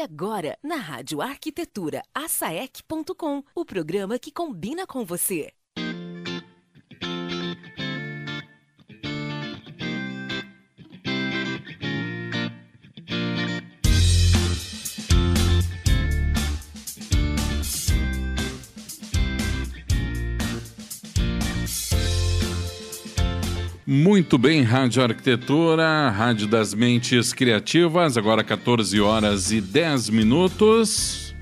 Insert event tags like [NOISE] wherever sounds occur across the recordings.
Agora, na Rádio Arquitetura, asaec.com, o programa que combina com você. Muito bem, Rádio Arquitetura, Rádio das Mentes Criativas, agora 14 horas e 10 minutos.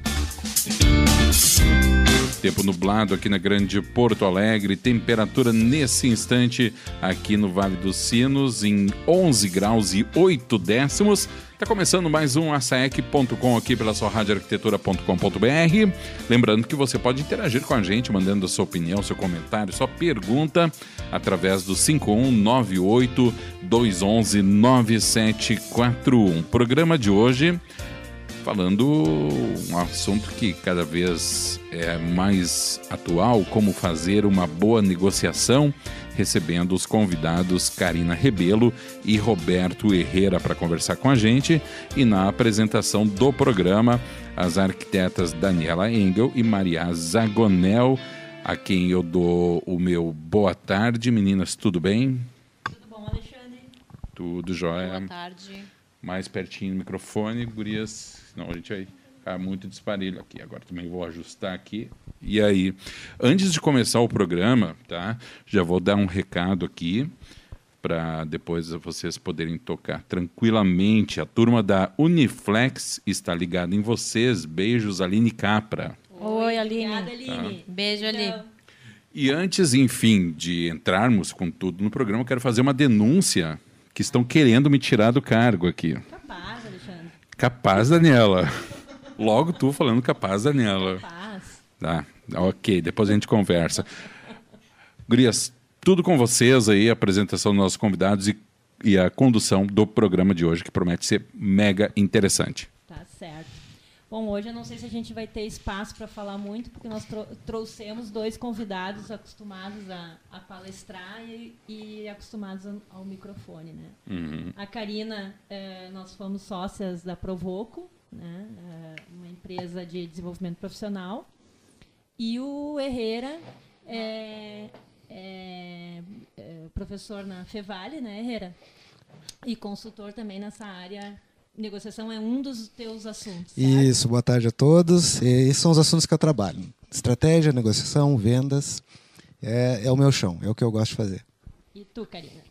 Tempo nublado aqui na Grande Porto Alegre, temperatura nesse instante aqui no Vale dos Sinos em 11 graus e 8 décimos. Está começando mais um asaec.com aqui pela sua radioarquitetura.com.br. Lembrando que você pode interagir com a gente, mandando a sua opinião, seu comentário, sua pergunta através do 5198 211 9741. Programa de hoje falando um assunto que cada vez é mais atual, como fazer uma boa negociação recebendo os convidados Karina Rebelo e Roberto Herrera para conversar com a gente e na apresentação do programa as arquitetas Daniela Engel e Maria Zagonel, a quem eu dou o meu boa tarde. Meninas, tudo bem? Tudo bom, Alexandre? Tudo jóia. Boa tarde. Mais pertinho do microfone, gurias, senão a gente vai ficar muito disparelho aqui. Agora também vou ajustar aqui. E aí, antes de começar o programa, tá? Já vou dar um recado aqui para depois vocês poderem tocar tranquilamente. A turma da Uniflex está ligada em vocês. Beijos, Aline Capra. Oi, Aline. Obrigada, Aline. Beijo, Ali. Então, E antes, enfim, de entrarmos com tudo no programa, eu quero fazer uma denúncia que estão querendo me tirar do cargo aqui. capaz, Alexandre. Capaz, Daniela. [LAUGHS] Logo tu falando capaz, Daniela. Capaz. Tá, ok, depois a gente conversa. Gurias, tudo com vocês aí, a apresentação dos nossos convidados e, e a condução do programa de hoje, que promete ser mega interessante. Tá certo. Bom, hoje eu não sei se a gente vai ter espaço para falar muito, porque nós trou- trouxemos dois convidados acostumados a, a palestrar e, e acostumados ao, ao microfone, né? Uhum. A Karina, eh, nós fomos sócias da Provoco, né? eh, uma empresa de desenvolvimento profissional. E o Herrera é, é, é professor na Fevale, né, Herrera? E consultor também nessa área. Negociação é um dos teus assuntos. certo? Isso, boa tarde a todos. Esses são os assuntos que eu trabalho: estratégia, negociação, vendas. É, é o meu chão, é o que eu gosto de fazer. E tu, Karina?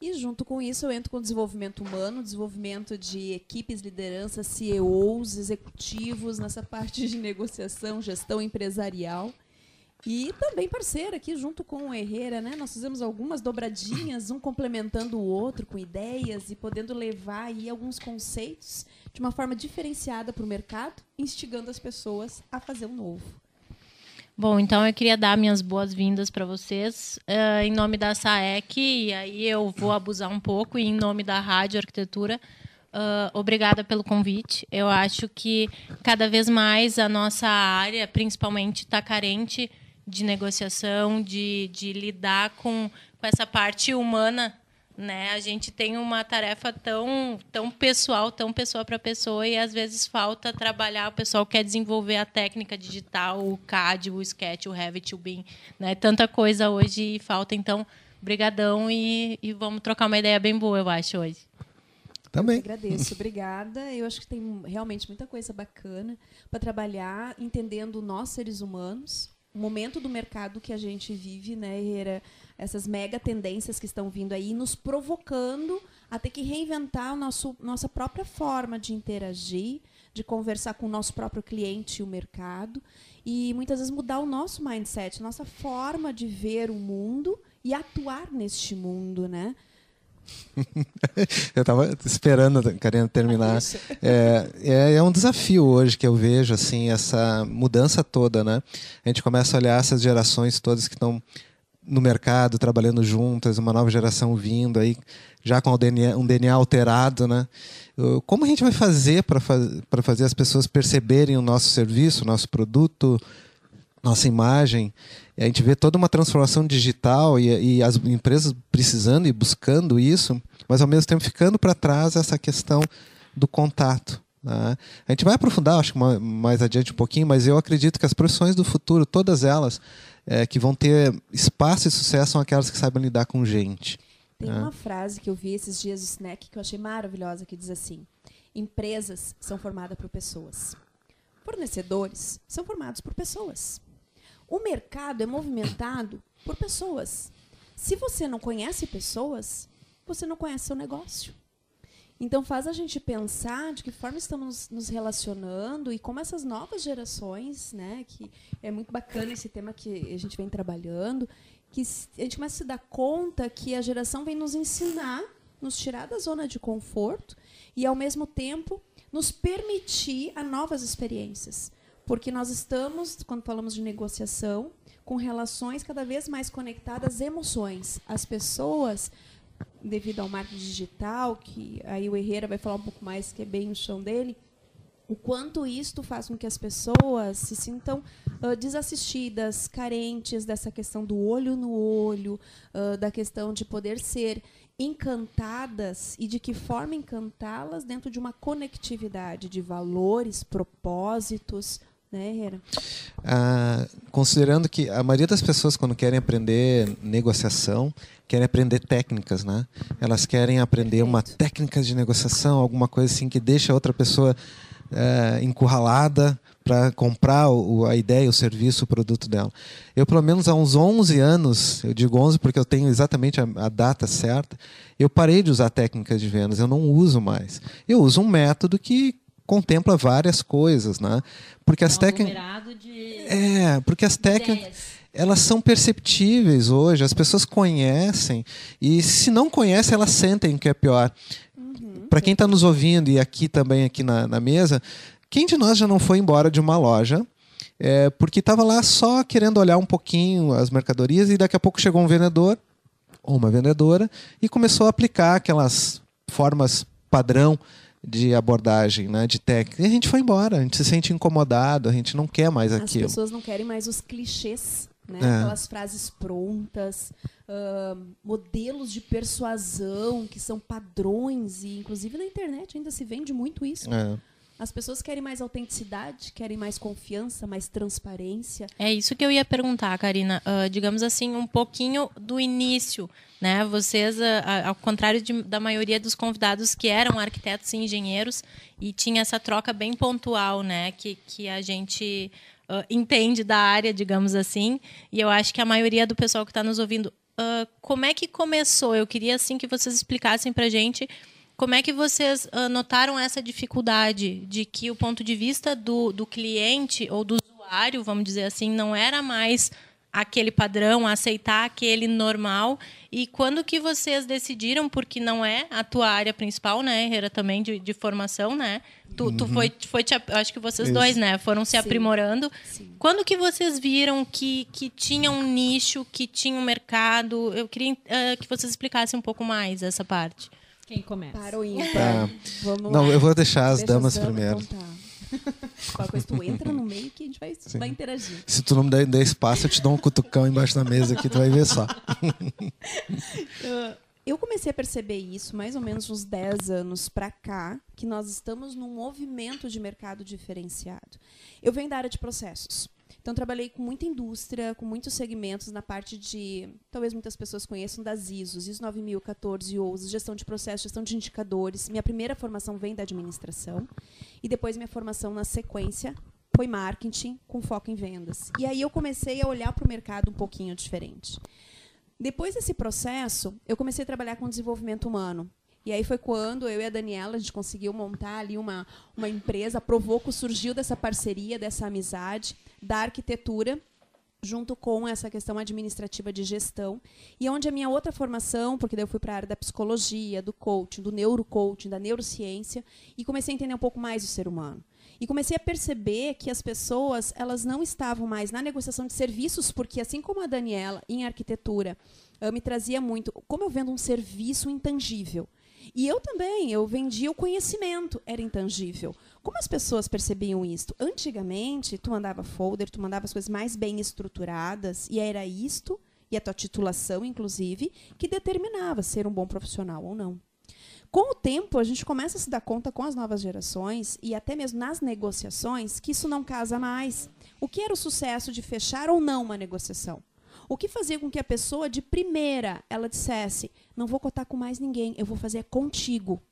E junto com isso eu entro com desenvolvimento humano, desenvolvimento de equipes, liderança, CEOs, executivos, nessa parte de negociação, gestão empresarial. E também parceira aqui junto com o Herrera, né? Nós fizemos algumas dobradinhas, um complementando o outro com ideias e podendo levar aí alguns conceitos de uma forma diferenciada para o mercado, instigando as pessoas a fazer o novo. Bom, então eu queria dar minhas boas-vindas para vocês eh, em nome da SAEC, e aí eu vou abusar um pouco, e em nome da Rádio Arquitetura. ah, obrigada pelo convite. Eu acho que cada vez mais a nossa área, principalmente, está carente de negociação, de, de lidar com, com essa parte humana né? A gente tem uma tarefa tão, tão pessoal, tão pessoa para pessoa, e às vezes falta trabalhar. O pessoal quer desenvolver a técnica digital, o CAD, o Sketch, o Revit, o BIM, né? Tanta coisa hoje e falta. Então, brigadão e, e vamos trocar uma ideia bem boa, eu acho, hoje. Também. Eu agradeço, obrigada. Eu acho que tem realmente muita coisa bacana para trabalhar, entendendo nós seres humanos, momento do mercado que a gente vive, né, Herrera? Essas mega tendências que estão vindo aí, nos provocando a ter que reinventar o nosso, nossa própria forma de interagir, de conversar com o nosso próprio cliente e o mercado, e muitas vezes mudar o nosso mindset, nossa forma de ver o mundo e atuar neste mundo, né? [LAUGHS] Eu estava esperando Karina terminar. É, é, é um desafio hoje que eu vejo assim essa mudança toda, né? A gente começa a olhar essas gerações todas que estão no mercado trabalhando juntas, uma nova geração vindo aí já com o DNA, um DNA alterado, né? Como a gente vai fazer para faz, para fazer as pessoas perceberem o nosso serviço, o nosso produto, nossa imagem? A gente vê toda uma transformação digital e, e as empresas precisando e buscando isso, mas ao mesmo tempo ficando para trás essa questão do contato. Né? A gente vai aprofundar, acho que mais adiante um pouquinho, mas eu acredito que as profissões do futuro, todas elas, é, que vão ter espaço e sucesso, são aquelas que sabem lidar com gente. Tem né? uma frase que eu vi esses dias do Snack que eu achei maravilhosa, que diz assim: Empresas são formadas por pessoas. Fornecedores são formados por pessoas. O mercado é movimentado por pessoas. Se você não conhece pessoas, você não conhece seu negócio. Então faz a gente pensar de que forma estamos nos relacionando e como essas novas gerações, né, que é muito bacana esse tema que a gente vem trabalhando, que a gente começa a se dar conta que a geração vem nos ensinar, nos tirar da zona de conforto e ao mesmo tempo nos permitir a novas experiências. Porque nós estamos, quando falamos de negociação, com relações cada vez mais conectadas emoções. As pessoas, devido ao marketing digital, que aí o Herrera vai falar um pouco mais, que é bem o chão dele, o quanto isto faz com que as pessoas se sintam uh, desassistidas, carentes dessa questão do olho no olho, uh, da questão de poder ser encantadas e de que forma encantá-las dentro de uma conectividade de valores, propósitos, né, Herrera? Ah, considerando que a maioria das pessoas, quando querem aprender negociação, querem aprender técnicas, né? Elas querem aprender Perfeito. uma técnica de negociação, alguma coisa assim que deixa a outra pessoa é, encurralada para comprar o, a ideia, o serviço, o produto dela. Eu, pelo menos há uns 11 anos, eu digo 11 porque eu tenho exatamente a, a data certa, eu parei de usar técnicas de vendas, eu não uso mais. Eu uso um método que contempla várias coisas, né? Porque as técnicas É, porque as técnicas elas são perceptíveis hoje, as pessoas conhecem e se não conhecem, elas sentem que é pior. Uhum, Para quem está nos ouvindo e aqui também aqui na, na, mesa, quem de nós já não foi embora de uma loja é, porque estava lá só querendo olhar um pouquinho as mercadorias e daqui a pouco chegou um vendedor ou uma vendedora e começou a aplicar aquelas formas padrão de abordagem, né, de técnica. E a gente foi embora, a gente se sente incomodado, a gente não quer mais aquilo. As pessoas não querem mais os clichês, né? É. aquelas frases prontas, uh, modelos de persuasão que são padrões e inclusive na internet ainda se vende muito isso. É. As pessoas querem mais autenticidade, querem mais confiança, mais transparência. É isso que eu ia perguntar, Karina. Uh, digamos assim, um pouquinho do início, né? Vocês, uh, ao contrário de, da maioria dos convidados que eram arquitetos e engenheiros, e tinha essa troca bem pontual, né? Que, que a gente uh, entende da área, digamos assim. E eu acho que a maioria do pessoal que está nos ouvindo, como é que começou? Eu queria assim que vocês explicassem para gente como é que vocês uh, notaram essa dificuldade de que o ponto de vista do, do cliente ou do usuário, vamos dizer assim, não era mais aquele padrão, aceitar aquele normal. E quando que vocês decidiram, porque não é a tua área principal, né, Herrera, também de, de formação, né? Tu, uhum. tu foi, foi te, acho que vocês Isso. dois, né, foram se Sim. aprimorando. Sim. Quando que vocês viram que, que tinha um nicho, que tinha um mercado? Eu queria uh, que vocês explicassem um pouco mais essa parte. Quem começa? Para o ímpar. Tá. Vamos não, lá. eu vou deixar as Deixa damas, damas primeiro. [LAUGHS] Qualquer coisa, tu entra no meio que a gente vai, vai interagir. Se tu não me der, der espaço, eu te dou um cutucão embaixo da mesa aqui, tu vai ver só. eu comecei a perceber isso mais ou menos uns 10 anos para cá, que nós estamos num movimento de mercado diferenciado. Eu venho da área de processos. Então, trabalhei com muita indústria, com muitos segmentos na parte de, talvez muitas pessoas conheçam, das ISOs, ISO 9014, OUS, gestão de processos, gestão de indicadores. Minha primeira formação vem da administração. E depois minha formação na sequência foi marketing, com foco em vendas. E aí eu comecei a olhar para o mercado um pouquinho diferente. Depois desse processo, eu comecei a trabalhar com desenvolvimento humano. E aí foi quando eu e a Daniela a gente conseguiu montar ali uma, uma empresa. A Provoco surgiu dessa parceria, dessa amizade da arquitetura junto com essa questão administrativa de gestão e onde a minha outra formação, porque daí eu fui para a área da psicologia, do coaching, do neurocoaching, da neurociência e comecei a entender um pouco mais o ser humano. E comecei a perceber que as pessoas, elas não estavam mais na negociação de serviços, porque assim como a Daniela em arquitetura, me trazia muito, como eu vendo um serviço intangível, e eu também, eu vendia o conhecimento, era intangível. Como as pessoas percebiam isso? Antigamente, tu mandava folder, tu mandava as coisas mais bem estruturadas, e era isto, e a tua titulação, inclusive, que determinava ser um bom profissional ou não. Com o tempo, a gente começa a se dar conta com as novas gerações e até mesmo nas negociações que isso não casa mais. O que era o sucesso de fechar ou não uma negociação? O que fazia com que a pessoa de primeira ela dissesse: "Não vou cotar com mais ninguém, eu vou fazer contigo".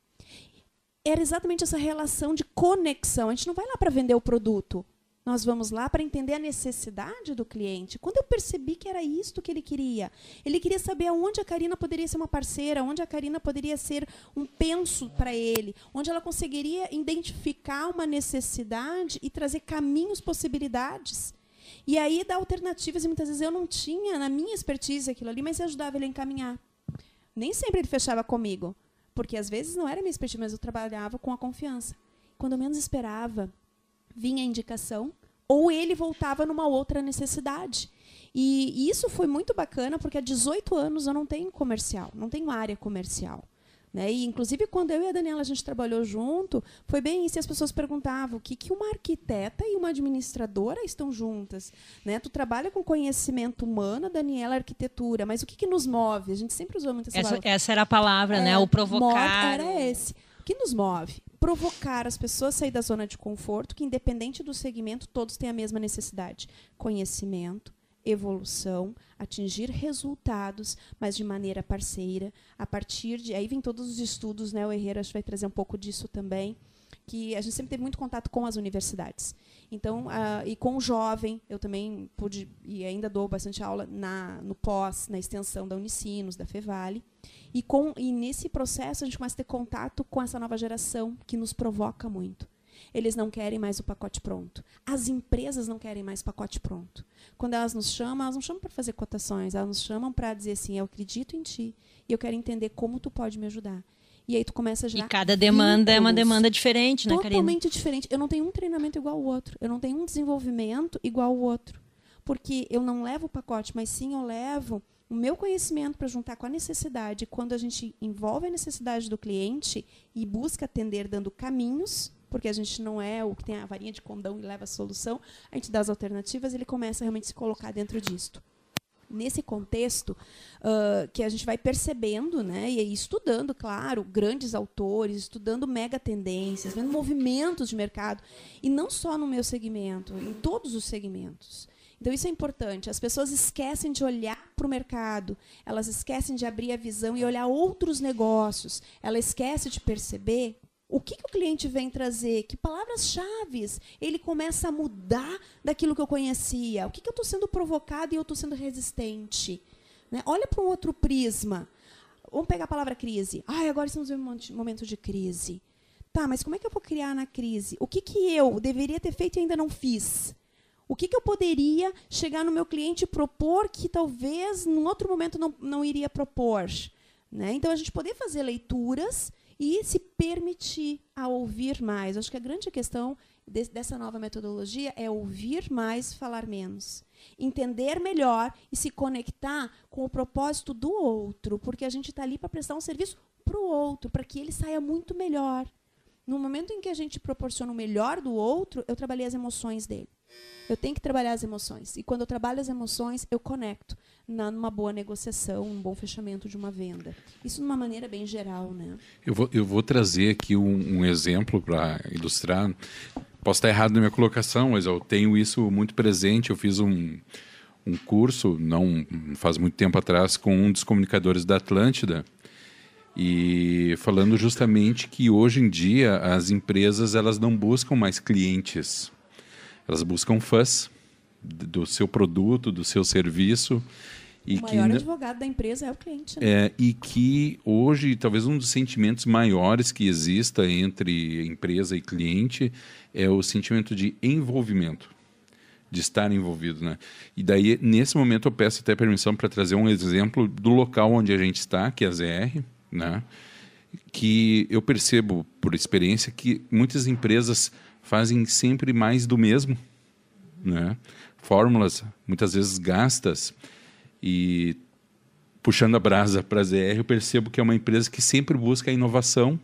Era exatamente essa relação de conexão. A gente não vai lá para vender o produto. Nós vamos lá para entender a necessidade do cliente. Quando eu percebi que era isto que ele queria, ele queria saber aonde a Karina poderia ser uma parceira, onde a Karina poderia ser um penso para ele, onde ela conseguiria identificar uma necessidade e trazer caminhos, possibilidades. E aí dar alternativas, e muitas vezes eu não tinha na minha expertise aquilo ali, mas ajudava ele a encaminhar. Nem sempre ele fechava comigo, porque às vezes não era minha expertise, mas eu trabalhava com a confiança. Quando eu menos esperava, vinha a indicação, ou ele voltava numa outra necessidade. E isso foi muito bacana, porque há 18 anos eu não tenho comercial, não tenho área comercial. Né? E, inclusive, quando eu e a Daniela a gente trabalhou junto, foi bem isso. E as pessoas perguntavam o que, que uma arquiteta e uma administradora estão juntas. Né? Tu trabalha com conhecimento humano, Daniela, arquitetura, mas o que, que nos move? A gente sempre usou muito essa, essa palavra. Essa era a palavra, né? É, O provocar. Era esse. O que nos move? Provocar as pessoas a sair da zona de conforto, que independente do segmento, todos têm a mesma necessidade. Conhecimento, evolução, atingir resultados, mas de maneira parceira, a partir de aí vem todos os estudos, né? O Herrera acho que vai trazer um pouco disso também, que a gente sempre teve muito contato com as universidades. Então, uh, e com o jovem, eu também pude e ainda dou bastante aula na no pós, na extensão da Unicinos, da Fevale. E com e nesse processo a gente começa a ter contato com essa nova geração que nos provoca muito. Eles não querem mais o pacote pronto. As empresas não querem mais pacote pronto. Quando elas nos chamam, elas não chamam para fazer cotações, elas nos chamam para dizer assim: eu acredito em ti e eu quero entender como tu pode me ajudar. E aí tu começa a gerar. E cada demanda é uma demanda diferente, né, Karina? Totalmente diferente. Eu não tenho um treinamento igual ao outro. Eu não tenho um desenvolvimento igual ao outro. Porque eu não levo o pacote, mas sim eu levo o meu conhecimento para juntar com a necessidade. Quando a gente envolve a necessidade do cliente e busca atender dando caminhos, porque a gente não é o que tem a varinha de condão e leva a solução, a gente dá as alternativas, ele começa a realmente se colocar dentro disto. Nesse contexto, uh, que a gente vai percebendo, né, e estudando, claro, grandes autores, estudando mega tendências, vendo movimentos de mercado, e não só no meu segmento, em todos os segmentos. Então, isso é importante. As pessoas esquecem de olhar para o mercado, elas esquecem de abrir a visão e olhar outros negócios, ela esquece de perceber o que, que o cliente vem trazer? Que palavras-chave ele começa a mudar daquilo que eu conhecia? O que, que eu estou sendo provocado e eu estou sendo resistente? Né? Olha para um outro prisma. Vamos pegar a palavra crise. Ah, agora estamos em um momento de crise. Tá, mas como é que eu vou criar na crise? O que, que eu deveria ter feito e ainda não fiz? O que, que eu poderia chegar no meu cliente e propor que talvez num outro momento não, não iria propor? Né? Então, a gente poder fazer leituras e se permitir a ouvir mais. Acho que a grande questão de, dessa nova metodologia é ouvir mais, falar menos. Entender melhor e se conectar com o propósito do outro, porque a gente está ali para prestar um serviço para o outro, para que ele saia muito melhor. No momento em que a gente proporciona o melhor do outro, eu trabalhei as emoções dele. Eu tenho que trabalhar as emoções. E quando eu trabalho as emoções, eu conecto na, numa boa negociação, um bom fechamento de uma venda. Isso de uma maneira bem geral, né? Eu vou, eu vou trazer aqui um, um exemplo para ilustrar. Posso estar errado na minha colocação, mas eu tenho isso muito presente. Eu fiz um, um curso, não faz muito tempo atrás, com um dos comunicadores da Atlântida, e falando justamente que hoje em dia as empresas elas não buscam mais clientes, elas buscam fãs do seu produto, do seu serviço. E o maior advogado da empresa é o cliente. Né? É, e que hoje, talvez um dos sentimentos maiores que exista entre empresa e cliente é o sentimento de envolvimento, de estar envolvido. Né? E daí, nesse momento, eu peço até permissão para trazer um exemplo do local onde a gente está, que é a ZR, né? que eu percebo, por experiência, que muitas empresas fazem sempre mais do mesmo. Né? Fórmulas, muitas vezes gastas, e puxando a brasa para a ZR, eu percebo que é uma empresa que sempre busca a inovação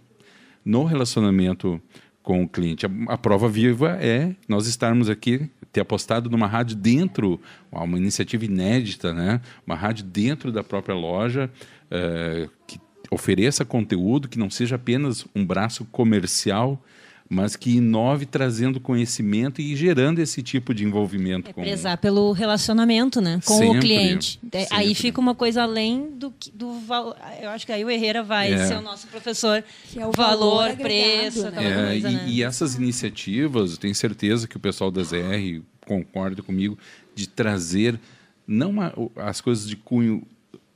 no relacionamento com o cliente. A, a, prova viva é nós estarmos aqui, ter apostado numa rádio dentro, uma iniciativa inédita, né? uma rádio dentro da própria loja, é, que ofereça conteúdo que não seja apenas um braço comercial, mas que inove trazendo conhecimento e gerando esse tipo de envolvimento É com prezar pelo relacionamento, né? Com Sempre, o cliente. É, Aí sempre. fica uma coisa além do, que- do valor. Eu acho que aí o Herrera vai É. ser o nosso professor. Que é o valor valor, agregado, preço, né? aquela É, coisa, e, né? e essas iniciativas, eu tenho certeza que o pessoal da ZR concorda comigo, de trazer não as coisas de cunho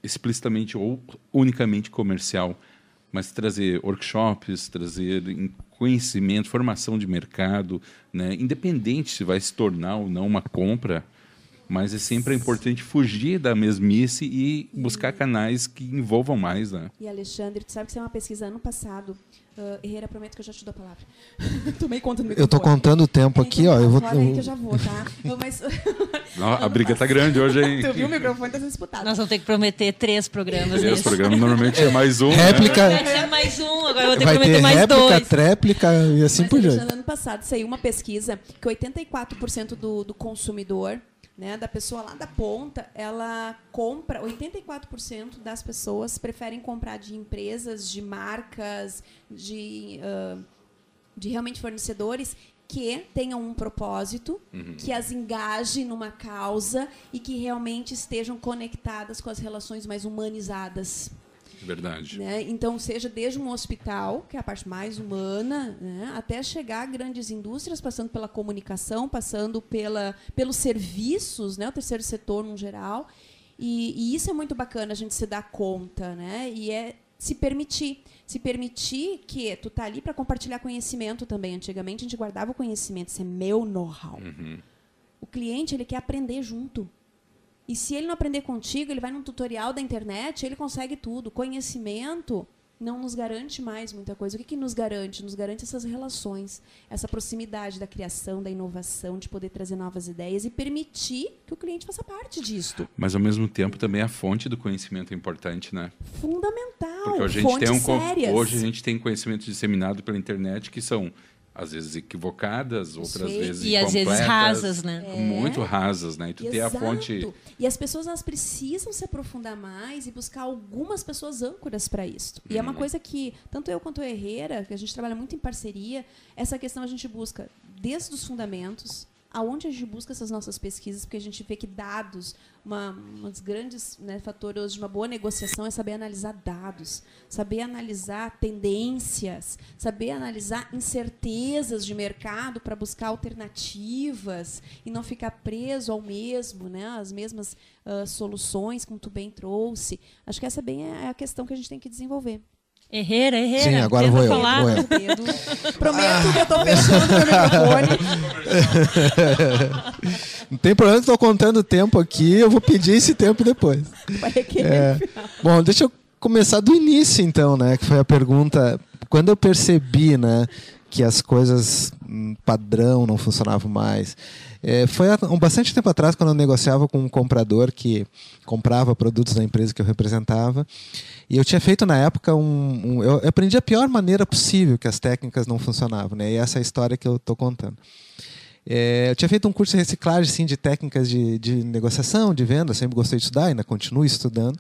explicitamente ou unicamente comercial, mas trazer workshops, trazer conhecimento, formação de mercado, né? independente se vai se tornar ou não uma compra, mas é sempre importante fugir da mesmice e buscar canais que envolvam mais. Né? E Alexandre, tu sabe que isso é uma pesquisa ano passado. Uh, Herrera, prometo que eu já te dou a palavra. [LAUGHS] Tomei conta do Eu tô contando o tempo É, aqui, então ó. Eu vou. fala aí que eu já vou, tá? Mas, [LAUGHS] Não, a briga tá grande hoje, hein? [LAUGHS] tu viu o microfone tá sendo disputado. Nós vamos ter que prometer três programas Esse nesse. programa normalmente é mais um. né? Réplica. Vai ser mais um, agora eu vou ter que Vai prometer ter mais réplica, dois. tréplica e assim Mas, por diante. Alexandre, ano passado saiu uma pesquisa que 84% do, do consumidor, né, da pessoa lá da ponta, ela compra, 84% das pessoas preferem comprar de empresas, de marcas, de, ah, de realmente fornecedores que tenham um propósito, que as engaje numa causa e que realmente estejam conectadas com as relações mais humanizadas. Verdade. Né? Então, seja desde um hospital, que é a parte mais humana, né? até chegar a grandes indústrias, passando pela comunicação, passando pela, pelos serviços, né? o terceiro setor no geral. E, e isso é muito bacana a gente se dar conta, né? E é se permitir. Se permitir que tu tá ali para compartilhar conhecimento também. Antigamente a gente guardava o conhecimento, isso é meu know-how. O cliente ele quer aprender junto. E se ele não aprender contigo, ele vai num tutorial da internet, ele consegue tudo. Conhecimento não nos garante mais muita coisa. O que, que nos garante? Nos garante essas relações, essa proximidade da criação, da inovação, de poder trazer novas ideias e permitir que o cliente faça parte disto. Mas ao mesmo tempo também a fonte do conhecimento é importante, né? Fundamental. Porque hoje a gente fontes tem um sérias. hoje a gente tem conhecimento disseminado pela internet que são às vezes equivocadas, outras Sim. vezes E às vezes rasas, né? Muito rasas, né? E tu ter a fonte E as pessoas elas precisam se aprofundar mais e buscar algumas pessoas âncoras para isso. E é Uhum. uma coisa que tanto eu quanto o Herrera, que a gente trabalha muito em parceria, essa questão a gente busca desde os fundamentos, aonde a gente busca essas nossas pesquisas, porque a gente vê que dados, uma, um dos grandes né, fatores de uma boa negociação é saber analisar dados, saber analisar tendências, saber analisar incertezas de mercado para buscar alternativas e não ficar preso ao mesmo, né, às mesmas ah, soluções, como tu bem trouxe. Acho que essa bem é a questão que a gente tem que desenvolver. Herrera, Herrera. Sim, agora vou eu, falar. vou eu. [LAUGHS] Prometo que eu estou fechando meu microfone. [LAUGHS] Não tem problema, estou contando o tempo aqui, eu vou pedir esse tempo depois. Vai requerer. É. Bom, deixa eu começar do início então, né? Que foi a pergunta. Quando eu percebi, né, que as coisas hum, padrão não funcionavam mais. É, foi há um bastante tempo atrás, quando eu negociava com um comprador que comprava produtos da empresa que eu representava. E eu tinha feito na época um. um- eu aprendi a pior maneira possível que as técnicas não funcionavam, né? E essa é a história que eu estou contando. É, eu tinha feito um curso de reciclagem de técnicas de, de negociação, de venda, sempre gostei de estudar, ainda continuo estudando.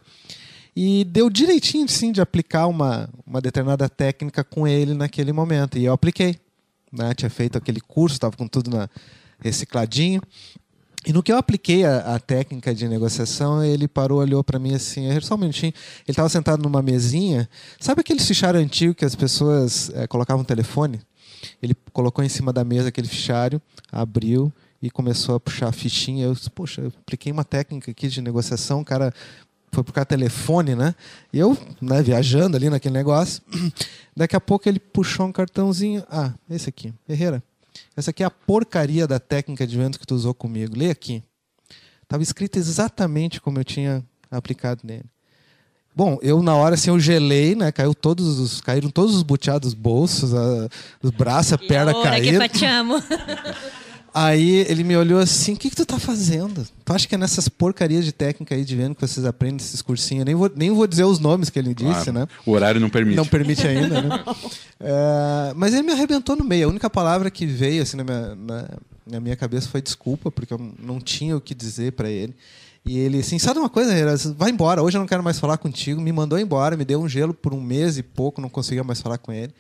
E deu direitinho sim, de aplicar uma, uma determinada técnica com ele naquele momento. E eu apliquei. Né? Tinha feito aquele curso, estava com tudo na, recicladinho. E no que eu apliquei a, a técnica de negociação, ele parou, olhou para mim assim, só um minutinho. Ele estava sentado numa mesinha. Sabe aquele fichário antigo que as pessoas eh, colocavam telefone? Ele colocou em cima da mesa aquele fichário, abriu e começou a puxar a fichinha. Eu disse, poxa, eu apliquei uma técnica aqui de negociação, o cara foi por telefone, né? E eu, né, viajando ali naquele negócio. [CLEARS THROAT] Daqui a pouco ele puxou um cartãozinho. Ah, esse aqui, Herrera. Essa aqui é a porcaria da técnica de venda que tu usou comigo. Lê aqui. Estava escrito exatamente como eu tinha aplicado nele. Bom, eu na hora assim eu gelei, né? Caiu todos os, caíram todos os buteados dos bolsos, a- os braços, a perna que caíram. [LAUGHS] Aí ele me olhou assim, o que, que tu tá fazendo? Tu acha que é nessas porcarias de técnica aí de venda que vocês aprendem esses cursinhos? Eu Nem vou, nem vou dizer os nomes que ele disse, Claro. né? O horário não permite. Não permite [LAUGHS] ainda, né? É, mas ele me arrebentou no meio. A única palavra que veio assim na minha, na, na minha cabeça foi desculpa, porque eu não tinha o que dizer para ele. E ele assim, sabe uma coisa, vai embora, hoje eu não quero mais falar contigo. Me mandou embora, me deu um gelo por um mês e pouco, não conseguia mais falar com ele.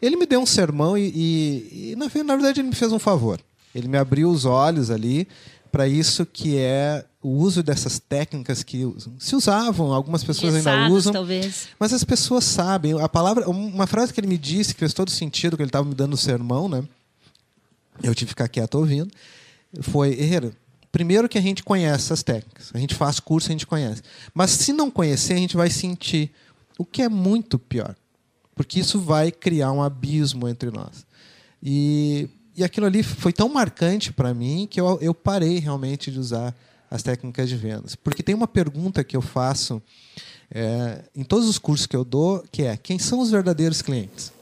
Ele me deu um sermão e, e, e na, na verdade ele me fez um favor. Ele me abriu os olhos ali para isso que é o uso dessas técnicas que se usavam, algumas pessoas ainda usam. talvez. Mas as pessoas sabem. A palavra, uma frase que ele me disse que fez todo sentido, que ele estava me dando o sermão, né? Eu tive que ficar quieto ouvindo. Foi, Herrera, primeiro que a gente conhece as técnicas. A gente faz curso, a gente conhece. Mas se não conhecer, a gente vai sentir. O que é muito pior. Porque isso vai criar um abismo entre nós. E, e aquilo ali foi tão marcante para mim que eu, eu parei realmente de usar as técnicas de vendas. Porque tem uma pergunta que eu faço é, em todos os cursos que eu dou, que é quem são os verdadeiros clientes?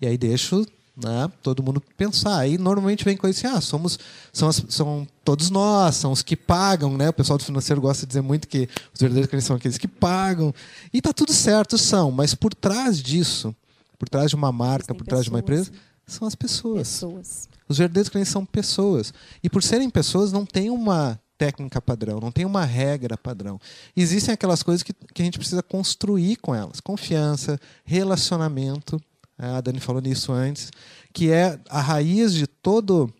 E aí deixo né, todo mundo pensar. Aí normalmente vem coisa assim, ah, somos, são, as, são todos nós, são os que pagam, né? O pessoal do financeiro gosta de dizer muito que os verdadeiros clientes são aqueles que pagam. E tá tudo certo, são, mas por trás disso, por trás de uma marca, por trás de uma empresa, são as pessoas. pessoas. Os verdadeiros clientes são pessoas. E por serem pessoas, não tem uma técnica padrão, não tem uma regra padrão. Existem aquelas coisas que, que a gente precisa construir com elas: confiança, relacionamento. É, a Dani falou nisso antes, que é a raiz de todo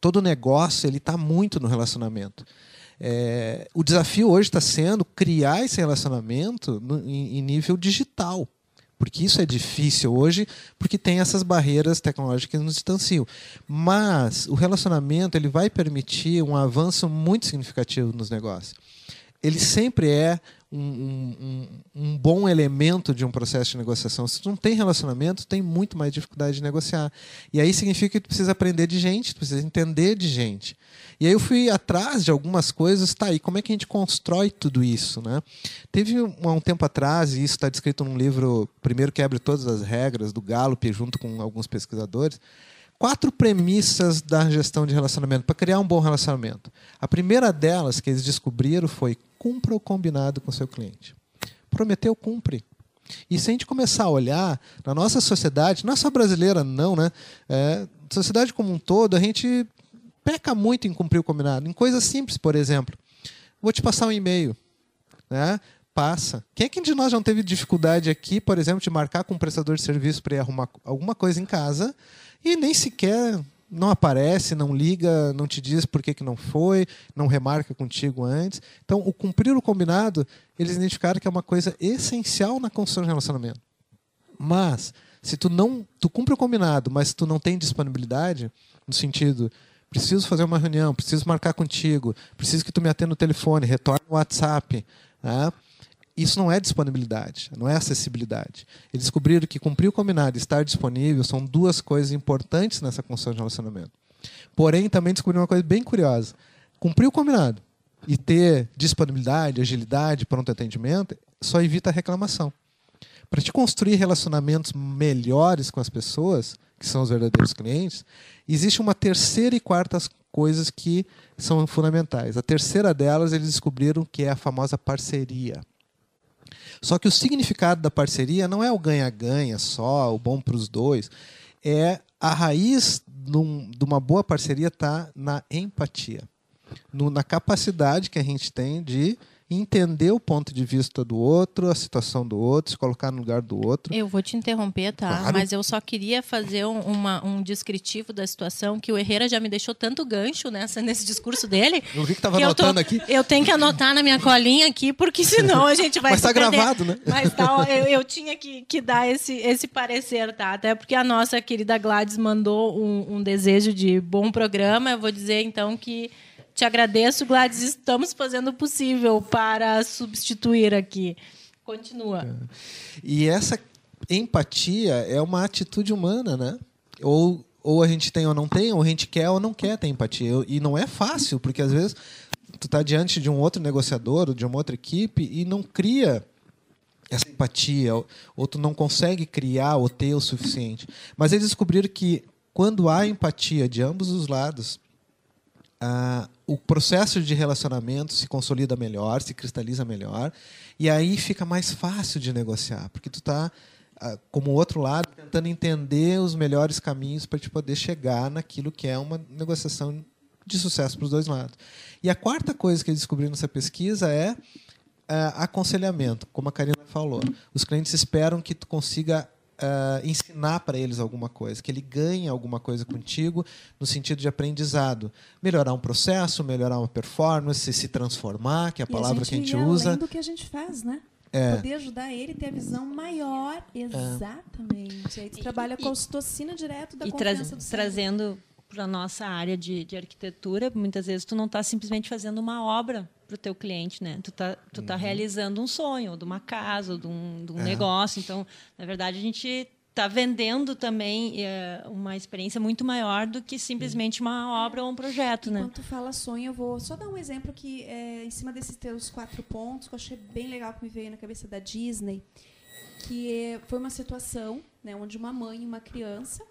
todo negócio. Ele está muito no relacionamento. É, o desafio hoje está sendo criar esse relacionamento no, em, em nível digital porque isso é difícil hoje, porque tem essas barreiras tecnológicas que nos distanciam. Mas o relacionamento ele vai permitir um avanço muito significativo nos negócios. Ele sempre é um, um, um, bom elemento de um processo de negociação. Se tu não tem relacionamento, tem muito mais dificuldade de negociar. E aí significa que tu precisa aprender de gente, tu precisa entender de gente. E aí eu fui atrás de algumas coisas, tá, e como é que a gente constrói tudo isso, né? Teve um, tempo atrás, e isso está descrito num livro, Primeiro Quebre Todas as Regras, do Gallup, junto com alguns pesquisadores, quatro premissas da gestão de relacionamento, para criar um bom relacionamento. A primeira delas que eles descobriram foi cumpra o combinado com seu cliente. Prometeu, cumpre. E se a gente começar a olhar na nossa sociedade, não é só brasileira, não, né? É, sociedade como um todo, a gente peca muito em cumprir o combinado. Em coisas simples, por exemplo. Vou te passar um e-mail. Né? Passa. Quem é que de nós não teve dificuldade aqui, por exemplo, de marcar com um prestador de serviço para ir arrumar alguma coisa em casa e nem sequer não aparece, não liga, não te diz por que, que não foi, não remarca contigo antes. Então, o cumprir o combinado, eles identificaram que é uma coisa essencial na construção de relacionamento. Mas, se tu não tu cumpre o combinado, mas tu não tem disponibilidade, no sentido preciso fazer uma reunião, preciso marcar contigo, preciso que tu me atenda no telefone, retorne o WhatsApp. Né? Isso não é disponibilidade, não é acessibilidade. Eles descobriram que cumprir o combinado e estar disponível são duas coisas importantes nessa construção de relacionamento. Porém, também descobriram uma coisa bem curiosa. Cumprir o combinado e ter disponibilidade, agilidade, pronto atendimento, só evita a reclamação. Para te construir relacionamentos melhores com as pessoas, que são os verdadeiros clientes, existe uma terceira e quarta coisas que são fundamentais. A terceira delas, eles descobriram que é a famosa parceria. Só que o significado da parceria não é o ganha-ganha só, o bom para os dois. É a raiz de uma boa parceria está na empatia, no, na capacidade que a gente tem de entender o ponto de vista do outro, a situação do outro, se colocar no lugar do outro. Eu vou te interromper, tá? Claro. Mas eu só queria fazer um, uma, um descritivo da situação que o Herrera já me deixou tanto gancho nessa, [LAUGHS] nesse discurso dele. Eu vi que estava anotando tô, aqui. Eu tenho que anotar na minha colinha aqui, porque senão a gente vai Mas está gravado, né? Mas tá, eu, eu [LAUGHS] tinha que, que dar esse, esse parecer, tá? Até porque a nossa querida Gladys mandou um, um desejo de bom programa. Eu vou dizer, então, que te agradeço, Gladys. Estamos fazendo o possível para substituir aqui. Continua. É. E essa empatia é uma atitude humana, né? Ou, ou a gente tem ou não tem, ou a gente quer ou não quer ter empatia. E não é fácil, porque às vezes tu está diante de um outro negociador, de uma outra equipe, e não cria essa empatia, ou tu não consegue criar ou ter o suficiente. Mas eles descobriram que quando há empatia de ambos os lados, ah, o processo de relacionamento se consolida melhor, se cristaliza melhor, e aí fica mais fácil de negociar, porque tu está, ah, como outro lado, tentando entender os melhores caminhos para te poder chegar naquilo que é uma negociação de sucesso para os dois lados. E a quarta coisa que eu descobri nessa pesquisa é uh, aconselhamento, como a Karina falou. Os clientes esperam que tu consiga uh, ensinar para eles alguma coisa, que ele ganhe alguma coisa contigo no sentido de aprendizado. Melhorar um processo, melhorar uma performance, se transformar, que é a E palavra que a gente ir usa. além do que a gente faz, né? É. Poder ajudar ele a ter a visão maior. Exatamente. Aí tu trabalha com a ocitocina direto da e tra confiança do cérebro. trazendo para nossa área de, de arquitetura, muitas vezes tu não está simplesmente fazendo uma obra para o teu cliente, né? Tu tá, tu tá realizando um sonho, ou de uma casa, ou de um, de um negócio. Então, na verdade, a gente está vendendo também eh, uma experiência muito maior do que simplesmente uma obra ou um projeto, né? Enquanto tu fala sonho, eu vou só dar um exemplo que é, em cima desses teus quatro pontos, que eu achei bem legal que me veio na cabeça da Disney, que é- foi uma situação né, onde uma mãe e uma criança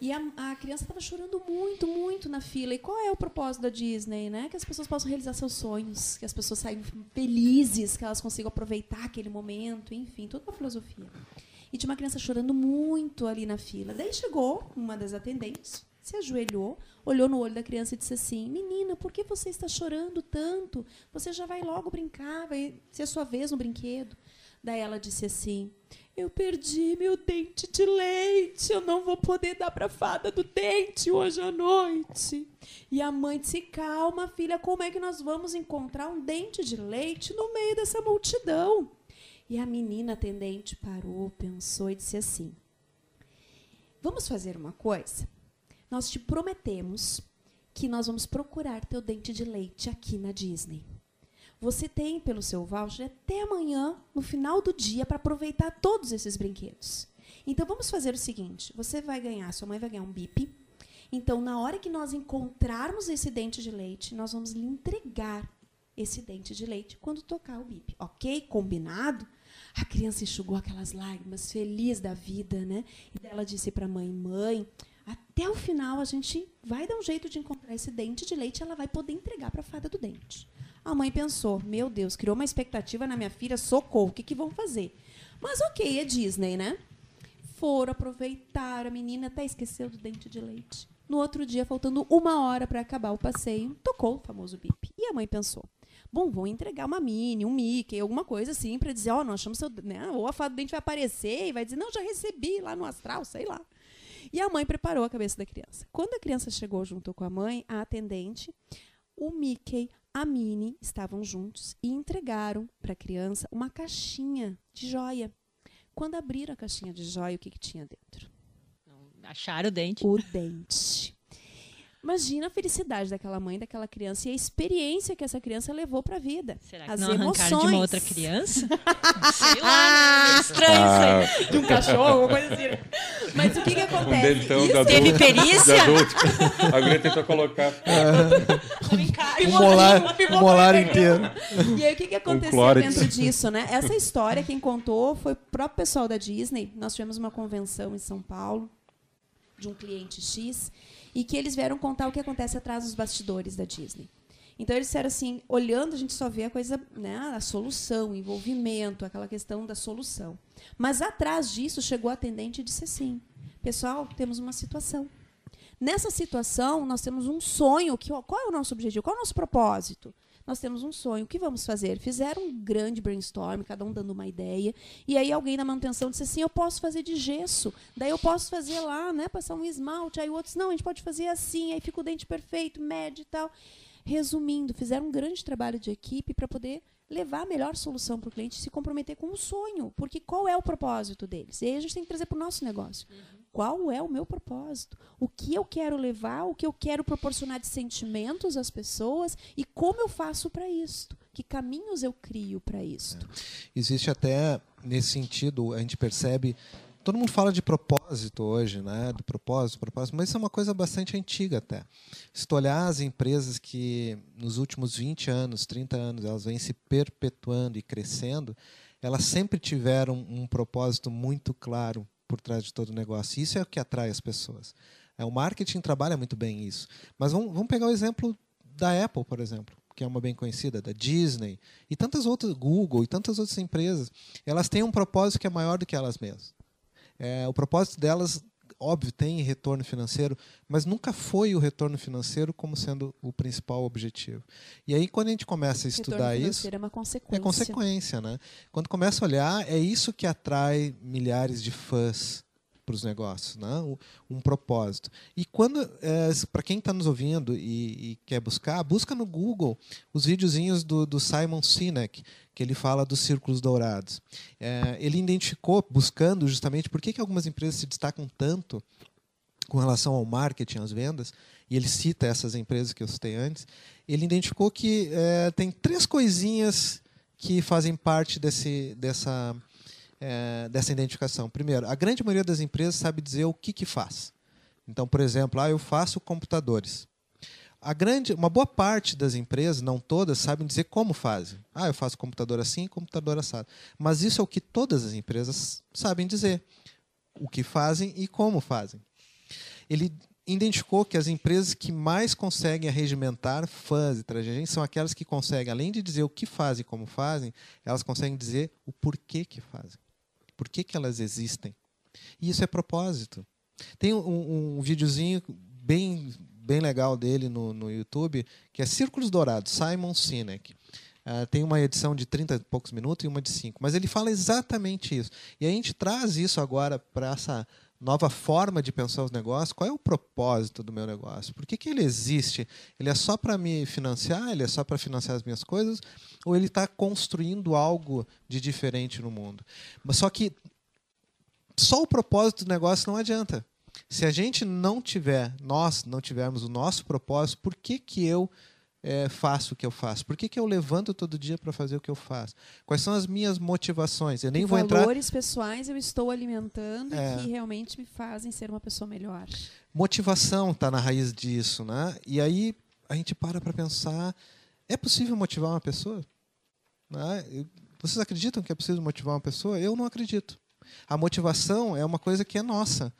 e a, a criança estava chorando muito, muito na fila. E qual é o propósito da Disney, né? Que as pessoas possam realizar seus sonhos, que as pessoas saiam felizes, que elas consigam aproveitar aquele momento, enfim, toda uma filosofia. E tinha uma criança chorando muito ali na fila. Daí chegou uma das atendentes, se ajoelhou, olhou no olho da criança e disse assim: Menina, por que você está chorando tanto? Você já vai logo brincar, vai ser a sua vez no brinquedo. Daí ela disse assim: Eu perdi meu dente de leite, eu não vou poder dar para fada do dente hoje à noite. E a mãe disse: Calma, filha, como é que nós vamos encontrar um dente de leite no meio dessa multidão? E a menina atendente parou, pensou e disse assim: Vamos fazer uma coisa? Nós te prometemos que nós vamos procurar teu dente de leite aqui na Disney. Você tem pelo seu voucher até amanhã, no final do dia, para aproveitar todos esses brinquedos. Então vamos fazer o seguinte: você vai ganhar, sua mãe vai ganhar um bip. Então, na hora que nós encontrarmos esse dente de leite, nós vamos lhe entregar esse dente de leite quando tocar o bip. Ok? Combinado? A criança enxugou aquelas lágrimas, feliz da vida, né? E ela disse para a mãe: Mãe, até o final a gente vai dar um jeito de encontrar esse dente de leite e ela vai poder entregar para a fada do dente. A mãe pensou: Meu Deus, criou uma expectativa na minha filha, socorro, o que, que vão fazer? Mas ok, é Disney, né? Foram aproveitar, a menina até esqueceu do dente de leite. No outro dia, faltando uma hora para acabar o passeio, tocou o famoso bip. E a mãe pensou: Bom, vão entregar uma mini, um Mickey, alguma coisa assim, para dizer: Ó, oh, nós achamos seu. Né? Ou a fada do dente vai aparecer e vai dizer: Não, já recebi lá no astral, sei lá. E a mãe preparou a cabeça da criança. Quando a criança chegou junto com a mãe, a atendente, o Mickey, a Minnie estavam juntos e entregaram para a criança uma caixinha de joia. Quando abriram a caixinha de joia, o que, que tinha dentro? Acharam o dente. O dente. Imagina a felicidade daquela mãe, daquela criança e a experiência que essa criança levou para a vida. Será que As não arrancaram de emoções. uma outra criança? [LAUGHS] Sei lá, né? estranho Ah, isso aí. De um cachorro, coisa assim. Mas o que, que um acontece? dentão Isso da Teve perícia? De adulto. A guria tentou colocar. Um molar, um molar inteiro. E aí, o que, que aconteceu Clóris. dentro disso, né? Essa história, quem contou foi o próprio pessoal da Disney. Nós tivemos uma convenção em São Paulo de um cliente X e que eles vieram contar o que acontece atrás dos bastidores da Disney. Então eles disseram assim, olhando a gente só vê a coisa, né, a solução, o envolvimento, aquela questão da solução. Mas atrás disso chegou a atendente e disse assim: "Pessoal, temos uma situação. Nessa situação, nós temos um sonho. Que, qual é o nosso objetivo? Qual é o nosso propósito? Nós temos um sonho. O que vamos fazer? Fizeram um grande brainstorm, cada um dando uma ideia. E aí alguém da manutenção disse assim: eu posso fazer de gesso. Daí eu posso fazer lá, né? Passar um esmalte. Aí o outro disse, não, a gente pode fazer assim. Aí fica o dente perfeito, médio e tal. Resumindo, fizeram um grande trabalho de equipe para poder levar a melhor solução para o cliente e se comprometer com o sonho. Porque qual é o propósito deles? E aí a gente tem que trazer para o nosso negócio. Qual é o meu propósito? O que eu quero levar? O que eu quero proporcionar de sentimentos às pessoas? E como eu faço para isto? Que caminhos eu crio para isto? Existe até, nesse sentido, a gente percebe. Todo mundo fala de propósito hoje, né? Do propósito, propósito, mas isso é uma coisa bastante antiga até. Se tu olhar as empresas que nos últimos 20 anos, 30 anos, elas vêm se perpetuando e crescendo, elas sempre tiveram um propósito muito claro por trás de todo o negócio. Isso é o que atrai as pessoas. É, o marketing trabalha muito bem isso. Mas vamos, vamos pegar o exemplo da Apple, por exemplo, que é uma bem conhecida, da Disney e tantas outras, Google e tantas outras empresas. Elas têm um propósito que é maior do que elas mesmas. É, o propósito delas óbvio, tem retorno financeiro, mas nunca foi o retorno financeiro como sendo o principal objetivo. E aí, quando a gente começa a estudar isso. É uma consequência. É consequência, né? Quando começa a olhar, é isso que atrai milhares de fãs para os negócios, né? um, propósito. E quando, é, para quem está nos ouvindo e, e, quer buscar, busca no Google os videozinhos do, do Simon Sinek, que ele fala dos círculos dourados. É, ele identificou, buscando justamente por que, que algumas empresas se destacam tanto com relação ao marketing, às vendas, e ele cita essas empresas que eu citei antes, ele identificou que é, tem três coisinhas que fazem parte desse, dessa é, dessa identificação. Primeiro, a grande maioria das empresas sabe dizer o que, que faz. Então, por exemplo, ah, eu faço computadores. A grande, uma boa parte das empresas, não todas, sabem dizer como fazem. Ah, eu faço computador assim, computador assado. Mas isso é o que todas as empresas sabem dizer. O que fazem e como fazem. Ele identificou que as empresas que mais conseguem arregimentar fãs e trazer são aquelas que conseguem, além de dizer o que fazem e como fazem, elas conseguem dizer o porquê que fazem. Por que, que elas existem? E isso é propósito. Tem um, um videozinho bem, bem legal dele no, no YouTube, que é Círculos Dourados, Simon Sinek. Uh, tem uma edição de 30 e poucos minutos e uma de 5. Mas ele fala exatamente isso. E a gente traz isso agora para essa nova forma de pensar os negócios. Qual é o propósito do meu negócio? Por que, que ele existe? Ele é só para me financiar? Ele é só para financiar as minhas coisas? ou ele está construindo algo de diferente no mundo. Mas só que só o propósito do negócio não adianta. Se a gente não tiver, nós não tivermos o nosso propósito, por que, que eu é, faço o que eu faço? Por que, que eu levanto todo dia para fazer o que eu faço? Quais são as minhas motivações? Eu nem que vou valores entrar. Valores pessoais eu estou alimentando é. que realmente me fazem ser uma pessoa melhor. Motivação está na raiz disso, né? E aí a gente para para pensar é possível motivar uma pessoa? Né? Vocês acreditam que é possível motivar uma pessoa? Eu não acredito. A motivação é uma coisa que é nossa.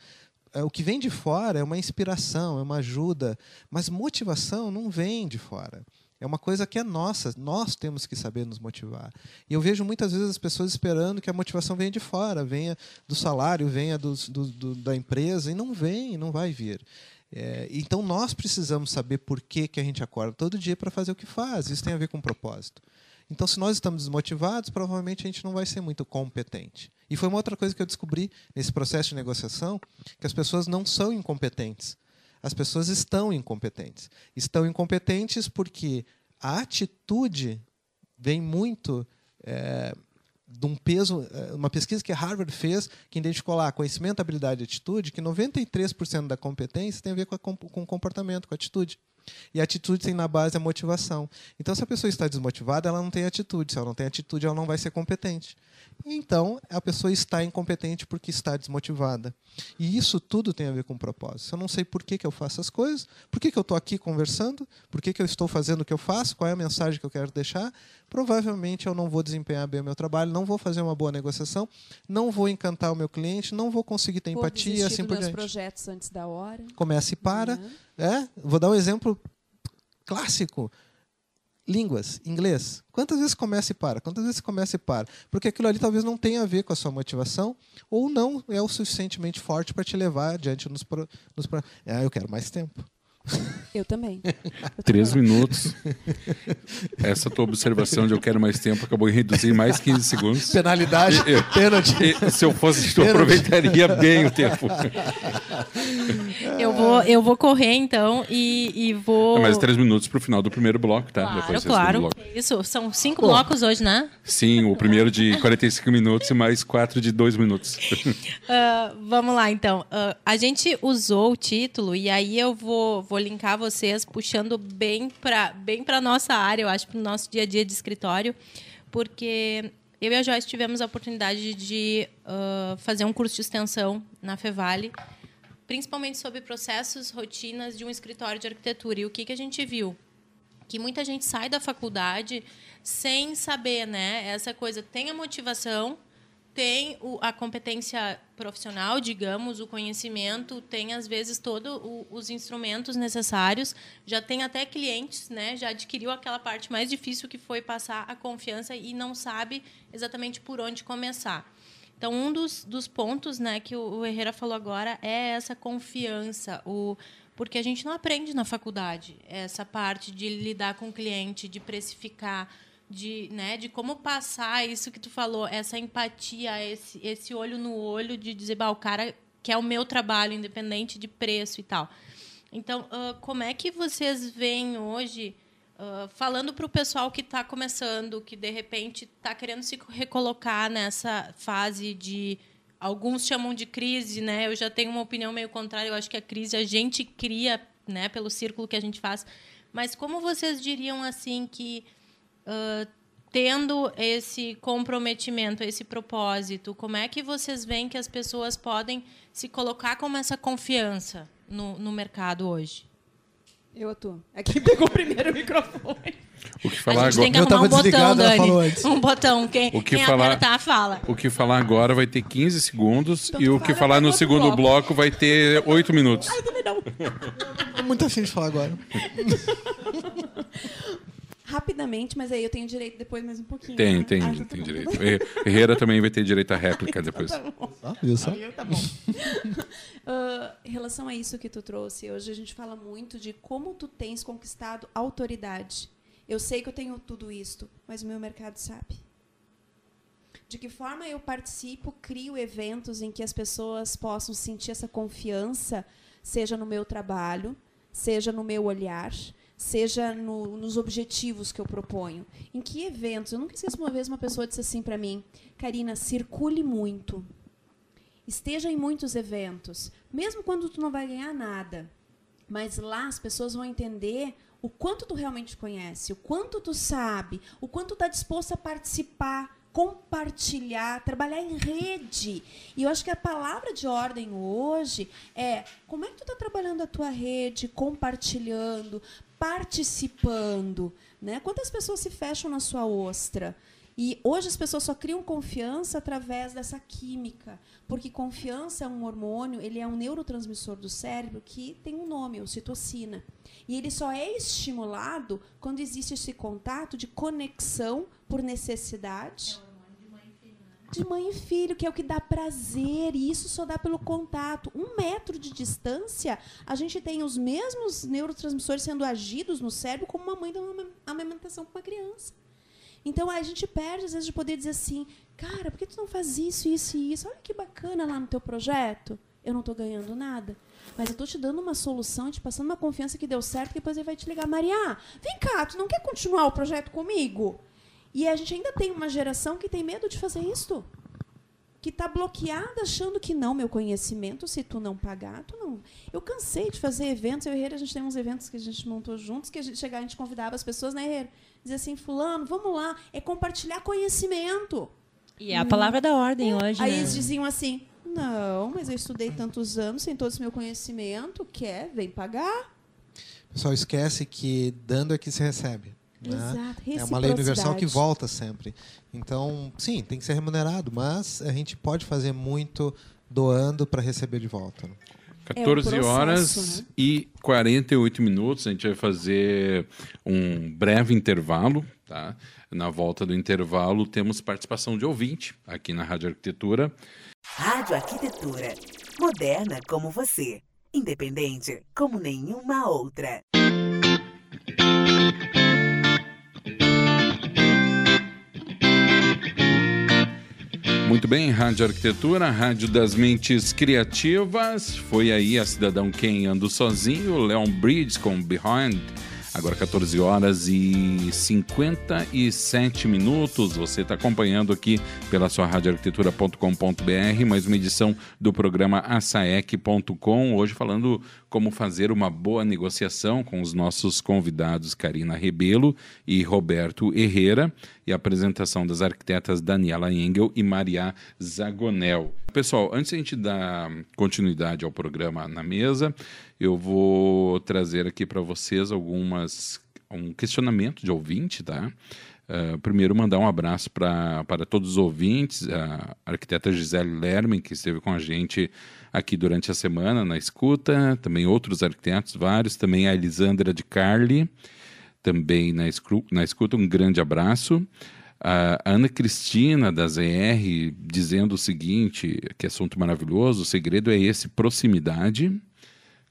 É, o que vem de fora é uma inspiração, é uma ajuda, mas motivação não vem de fora. É uma coisa que é nossa, nós temos que saber nos motivar. E eu vejo muitas vezes as pessoas esperando que a motivação venha de fora, venha do salário, venha do, do, do, da empresa, e não vem, não vai vir. É, então nós precisamos saber por que, que a gente acorda todo dia para fazer o que faz. Isso tem a ver com propósito. Então, se nós estamos desmotivados, provavelmente a gente não vai ser muito competente. E foi uma outra coisa que eu descobri nesse processo de negociação, que as pessoas não são incompetentes. As pessoas estão incompetentes. Estão incompetentes porque a atitude vem muito é, de um peso, eh, uma pesquisa que a Harvard fez, que identificou lá conhecimento, habilidade e atitude, que 93% da competência tem a ver com, a, com comportamento, com a atitude. E atitude tem na base a motivação. Então, se a pessoa está desmotivada, ela não tem atitude. Se ela não tem atitude, ela não vai ser competente. Então, a pessoa está incompetente porque está desmotivada. E isso tudo tem a ver com propósito. Eu não sei por que, que eu faço as coisas, por que, que eu estou aqui conversando, por que, que eu estou fazendo o que eu faço, qual é a mensagem que eu quero deixar. Provavelmente eu não vou desempenhar bem o meu trabalho, não vou fazer uma boa negociação, não vou encantar o meu cliente, não vou conseguir ter vou empatia, assim por diante. projetos antes da hora. Começa e para. Uhum. É? Vou dar um exemplo clássico línguas, inglês. Quantas vezes começa e para? Quantas vezes começa e para? Porque aquilo ali talvez não tenha a ver com a sua motivação ou não é o suficientemente forte para te levar adiante nos, pro, nos pro... Ah, eu quero mais tempo. [LAUGHS] Eu também. Eu Três também. minutos. Essa tua observação de eu quero mais tempo acabou em reduzir mais 15 segundos. Penalidade, e, pênalti. E, se eu fosse, eu aproveitaria bem o tempo. [LAUGHS] Eu vou, eu vou correr então e, e vou. É mais três minutos para o final do primeiro bloco, tá? Claro, Depois claro. Bloco. Isso, são cinco blocos hoje, né? Sim, o primeiro de 45 minutos e mais quatro de dois minutos. Uh, [LAUGHS] vamos lá, então. Uh, a gente usou o título e aí eu vou vou linkar vocês puxando bem para bem para nossa área, eu acho, para o nosso dia a dia de escritório, porque eu e a Joyce tivemos a oportunidade de uh, fazer um curso de extensão na Fevale, principalmente sobre processos, rotinas de um escritório de arquitetura. E o que, que a gente viu? Que muita gente sai da faculdade sem saber, né? Essa coisa tem a motivação, tem o, a competência profissional, digamos, o conhecimento, tem às vezes todos os instrumentos necessários, já tem até clientes, né? Já adquiriu aquela parte mais difícil que foi passar a confiança e não sabe exatamente por onde começar. Então, um dos, dos pontos né, que o, o Herrera falou agora é essa confiança, o, porque a gente não aprende na faculdade essa parte de lidar com o cliente, de precificar, de, né, de como passar isso que tu falou, essa empatia, esse, esse olho no olho de dizer, bah, o cara quer o meu trabalho, independente de preço e tal. Então, uh, como é que vocês veem hoje, uh, falando para o pessoal que está começando, que de repente está querendo se recolocar nessa fase de. Alguns chamam de crise, né? Eu já tenho uma opinião meio contrária. Eu acho que a crise a gente cria, né, pelo círculo que a gente faz. Mas como vocês diriam assim que uh, tendo esse comprometimento, esse propósito, como é que vocês veem que as pessoas podem se colocar como essa confiança no, no mercado hoje? Eu atuo. Aqui é [LAUGHS] pegou o primeiro microfone. O que falar a gente tem que agora? arrumar um botão, Dani. antes. Um botão. Quem, O que quem falar- apertar, fala. O que falar agora vai ter 15 segundos Então e o que fala falar no segundo bloco. bloco. vai ter 8 minutos. Ai, também não. [LAUGHS] Tô muito afim de falar agora. [LAUGHS] Rapidamente, mas aí eu tenho direito depois mais um pouquinho. Tem, né? tem, Ah, tá tem bom. direito. Her- Herrera também vai ter direito à réplica [LAUGHS] depois. Ah, viu só? Tá bom. [LAUGHS] Ah, em relação a isso que tu trouxe, hoje a gente fala muito de como tu tens conquistado autoridade. Eu sei que eu tenho tudo isto, mas o meu mercado sabe. De que forma eu participo, crio eventos em que as pessoas possam sentir essa confiança, seja no meu trabalho, seja no meu olhar, seja no- nos objetivos que eu proponho. Em que eventos? Eu nunca esqueço uma vez uma pessoa disse assim para mim: Karina, circule muito esteja em muitos eventos, mesmo quando tu não vai ganhar nada. Mas lá as pessoas vão entender o quanto tu realmente conhece, o quanto tu sabe, o quanto tu está disposto a participar, compartilhar, trabalhar em rede. E eu acho que a palavra de ordem hoje é como é que tu está trabalhando a tua rede, compartilhando, participando. Né? Quantas pessoas se fecham na sua ostra? E hoje as pessoas só criam confiança através dessa química, porque confiança é um hormônio, ele é um neurotransmissor do cérebro que tem um nome, ocitocina. E ele só é estimulado quando existe esse contato de conexão por necessidade. De mãe e filho, que é o que dá prazer, e isso só dá pelo contato. Um metro de distância, a gente tem os mesmos neurotransmissores sendo agidos no cérebro como uma mãe dando uma amamentação com uma criança. Então a gente perde, às vezes, de poder dizer assim, cara, por que tu não faz isso, isso e isso? Olha que bacana lá no teu projeto. Eu não estou ganhando nada. Mas eu estou te dando uma solução, te passando uma confiança que deu certo, que depois ele vai te ligar. Maria, vem cá, tu não quer continuar o projeto comigo? E a gente ainda tem uma geração que tem medo de fazer isso. Que está bloqueada achando que não, meu conhecimento, se tu não pagar, tu não. Eu cansei de fazer eventos, eu e o Herrera, a gente tem uns eventos que a gente montou juntos, que a gente chegava, a gente convidava as pessoas, né, Herrera? Dizia assim, fulano, vamos lá, é compartilhar conhecimento. E é a palavra da ordem hoje, Aí né? eles diziam assim, não, mas eu estudei tantos anos, sem todo esse meu conhecimento, quer, vem pagar. O pessoal esquece que dando é que se recebe. Né? Exato, É uma lei universal que volta sempre. Então, sim, tem que ser remunerado, mas a gente pode fazer muito doando para receber de volta. né? 14 processo, horas né? e 48 minutos. A gente vai fazer um breve intervalo, tá? Na volta do intervalo, temos participação de ouvinte aqui na Rádio Arquitetura. Rádio Arquitetura. Moderna como você. Independente como nenhuma outra. Muito bem, Rádio Arquitetura, Rádio das Mentes Criativas. Foi aí a Cidadão Quem Ando Sozinho, Leon Bridges com Behind. Agora 14 horas e 57 minutos. Você está acompanhando aqui pela sua radioarquitetura.com.br, mais uma edição do programa asaec.com. Hoje falando como fazer uma boa negociação com os nossos convidados Karina Rebelo e Roberto Herrera e a apresentação das arquitetas Daniela Engel e Maria Zagonel. Pessoal, antes de a gente dar continuidade ao programa na mesa, eu vou trazer aqui para vocês algumas um questionamento de ouvinte, tá? Uh, primeiro, mandar um abraço pra, para todos os ouvintes, a arquiteta Gisele Lerman, que esteve com a gente aqui durante a semana na escuta, também outros arquitetos, vários, também a Elisandra de Carli, também na, escru- na escuta, um grande abraço. A Ana Cristina, da ZR, dizendo o seguinte: que assunto maravilhoso, o segredo é esse, proximidade.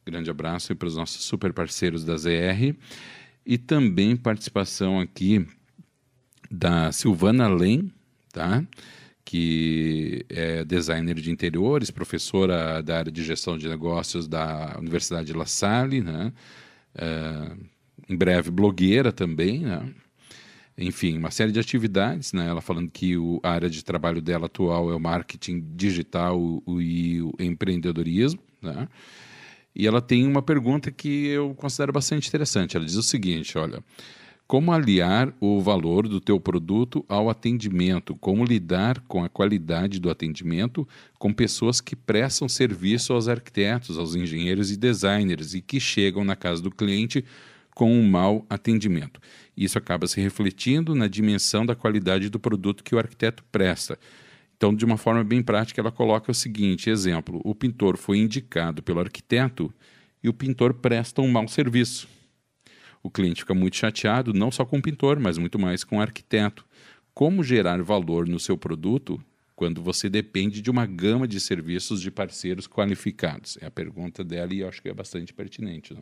Grande abraço para os nossos super parceiros da ZR. E também participação aqui da Silvana Len, tá? que é designer de interiores, professora da área de gestão de negócios da Universidade de La Salle, né? É, em breve blogueira também, né? enfim, uma série de atividades, né? Ela falando que o, a área de trabalho dela atual é o marketing digital o, e o empreendedorismo, né? E ela tem uma pergunta que eu considero bastante interessante. Ela diz o seguinte, olha, como aliar o valor do teu produto ao atendimento? Como lidar com a qualidade do atendimento com pessoas que prestam serviço aos arquitetos, aos engenheiros e designers e que chegam na casa do cliente com um mau atendimento? Isso acaba se refletindo na dimensão da qualidade do produto que o arquiteto presta. Então, de uma forma bem prática, ela coloca o seguinte: exemplo, o pintor foi indicado pelo arquiteto e o pintor presta um mau serviço o cliente fica muito chateado, não só com o pintor, mas muito mais com o arquiteto. Como gerar valor no seu produto quando você depende de uma gama de serviços de parceiros qualificados? É a pergunta dela e eu acho que é bastante pertinente. Né?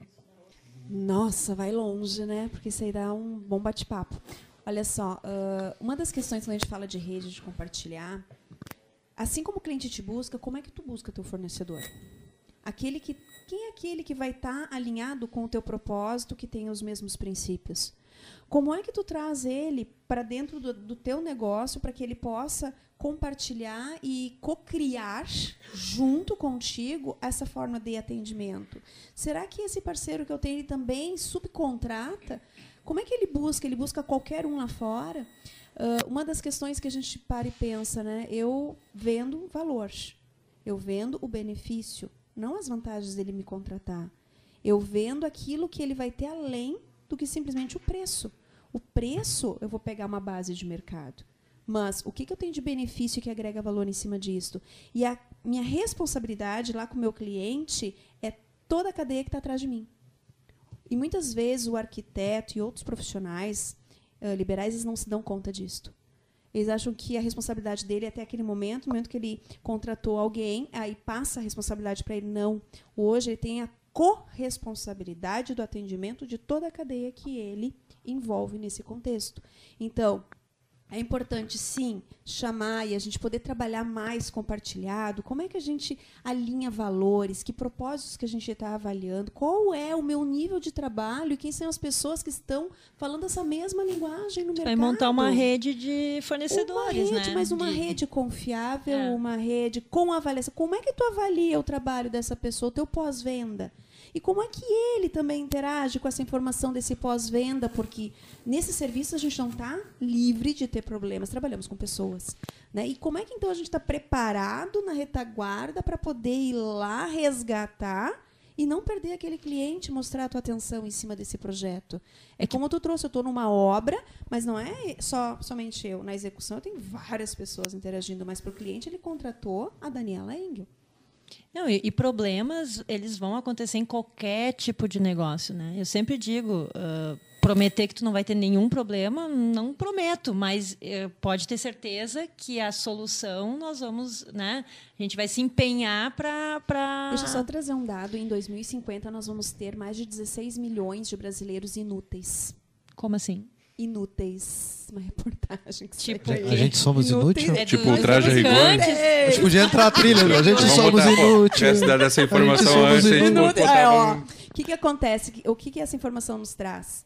Nossa, vai longe, né? Porque isso aí dá um bom bate-papo. Olha só, uh, uma das questões quando a gente fala de rede de compartilhar, assim como o cliente te busca, como é que tu busca teu fornecedor? Aquele que quem é aquele que vai estar tá alinhado com o teu propósito, que tem os mesmos princípios? Como é que tu traz ele para dentro do, do, teu negócio para que ele possa compartilhar e co-criar junto contigo essa forma de atendimento? Será que esse parceiro que eu tenho ele também subcontrata? Como é que ele busca? Ele busca qualquer um lá fora? Uh, uma das questões que a gente para e pensa, né? Eu vendo valor, eu vendo o benefício, não as vantagens dele me contratar. Eu vendo aquilo que ele vai ter além do que simplesmente o preço. O preço, eu vou pegar uma base de mercado. Mas o que, que eu tenho de benefício que agrega valor em cima disso? E a minha responsabilidade lá com o meu cliente é toda a cadeia que está atrás de mim. E muitas vezes o arquiteto e outros profissionais uh, liberais eles não se dão conta disso. Eles acham que a responsabilidade dele é até aquele momento, no momento que ele contratou alguém, aí passa a responsabilidade para ele. Não. Hoje ele tem a corresponsabilidade do atendimento de toda a cadeia que ele envolve nesse contexto. Então, é importante, sim, chamar e a gente poder trabalhar mais compartilhado. Como é que a gente alinha valores? Que propósitos que a gente está avaliando? Qual é o meu nível de trabalho? E quem são as pessoas que estão falando essa mesma linguagem no mercado? Vai montar uma rede de fornecedores, uma rede, né? Mas uma de... rede confiável, é. uma rede com avaliação. Como é que tu avalia o trabalho dessa pessoa, o teu pós-venda? E como é que ele também interage com essa informação desse pós-venda? Porque nesse serviço a gente não está livre de ter problemas, trabalhamos com pessoas. Né? E como é que então a gente está preparado na retaguarda para poder ir lá resgatar e não perder aquele cliente, mostrar a tua atenção em cima desse projeto. É como tu trouxe, eu estou numa obra, mas não é só somente eu. Na execução eu tenho várias pessoas interagindo, mas para o cliente ele contratou a Daniela Engel. Não, e, e, problemas, eles vão acontecer em qualquer tipo de negócio, né? Eu sempre digo, uh, prometer que tu não vai ter nenhum problema, não prometo, mas uh, pode ter certeza que a solução nós vamos, né? A gente vai se empenhar para... Pra... Deixa eu só trazer um dado. Em 2050, nós vamos ter mais de 16 milhões de brasileiros inúteis. Como assim? Inúteis. Uma reportagem que tipo, a gente somos inúteis? É tipo, o traje a rigor? É. A gente podia entrar a trilha, a gente Vamos somos inúteis. Se dado essa informação antes, a gente não é, O que, que acontece? O que, que essa informação nos traz?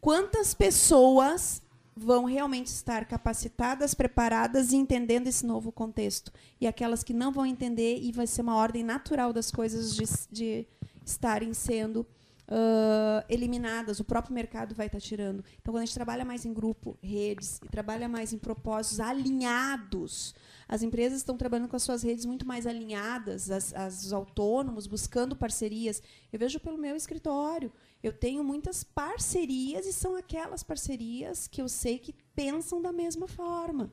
Quantas pessoas vão realmente estar capacitadas, preparadas e entendendo esse novo contexto? E aquelas que não vão entender e vai ser uma ordem natural das coisas de, de estarem sendo uh, eliminadas, o próprio mercado vai estar tá tirando. Então, quando a gente trabalha mais em grupo, redes, e trabalha mais em propósitos alinhados, as empresas estão trabalhando com as suas redes muito mais alinhadas, as, as, os autônomos buscando parcerias. Eu vejo pelo meu escritório, eu tenho muitas parcerias e são aquelas parcerias que eu sei que pensam da mesma forma.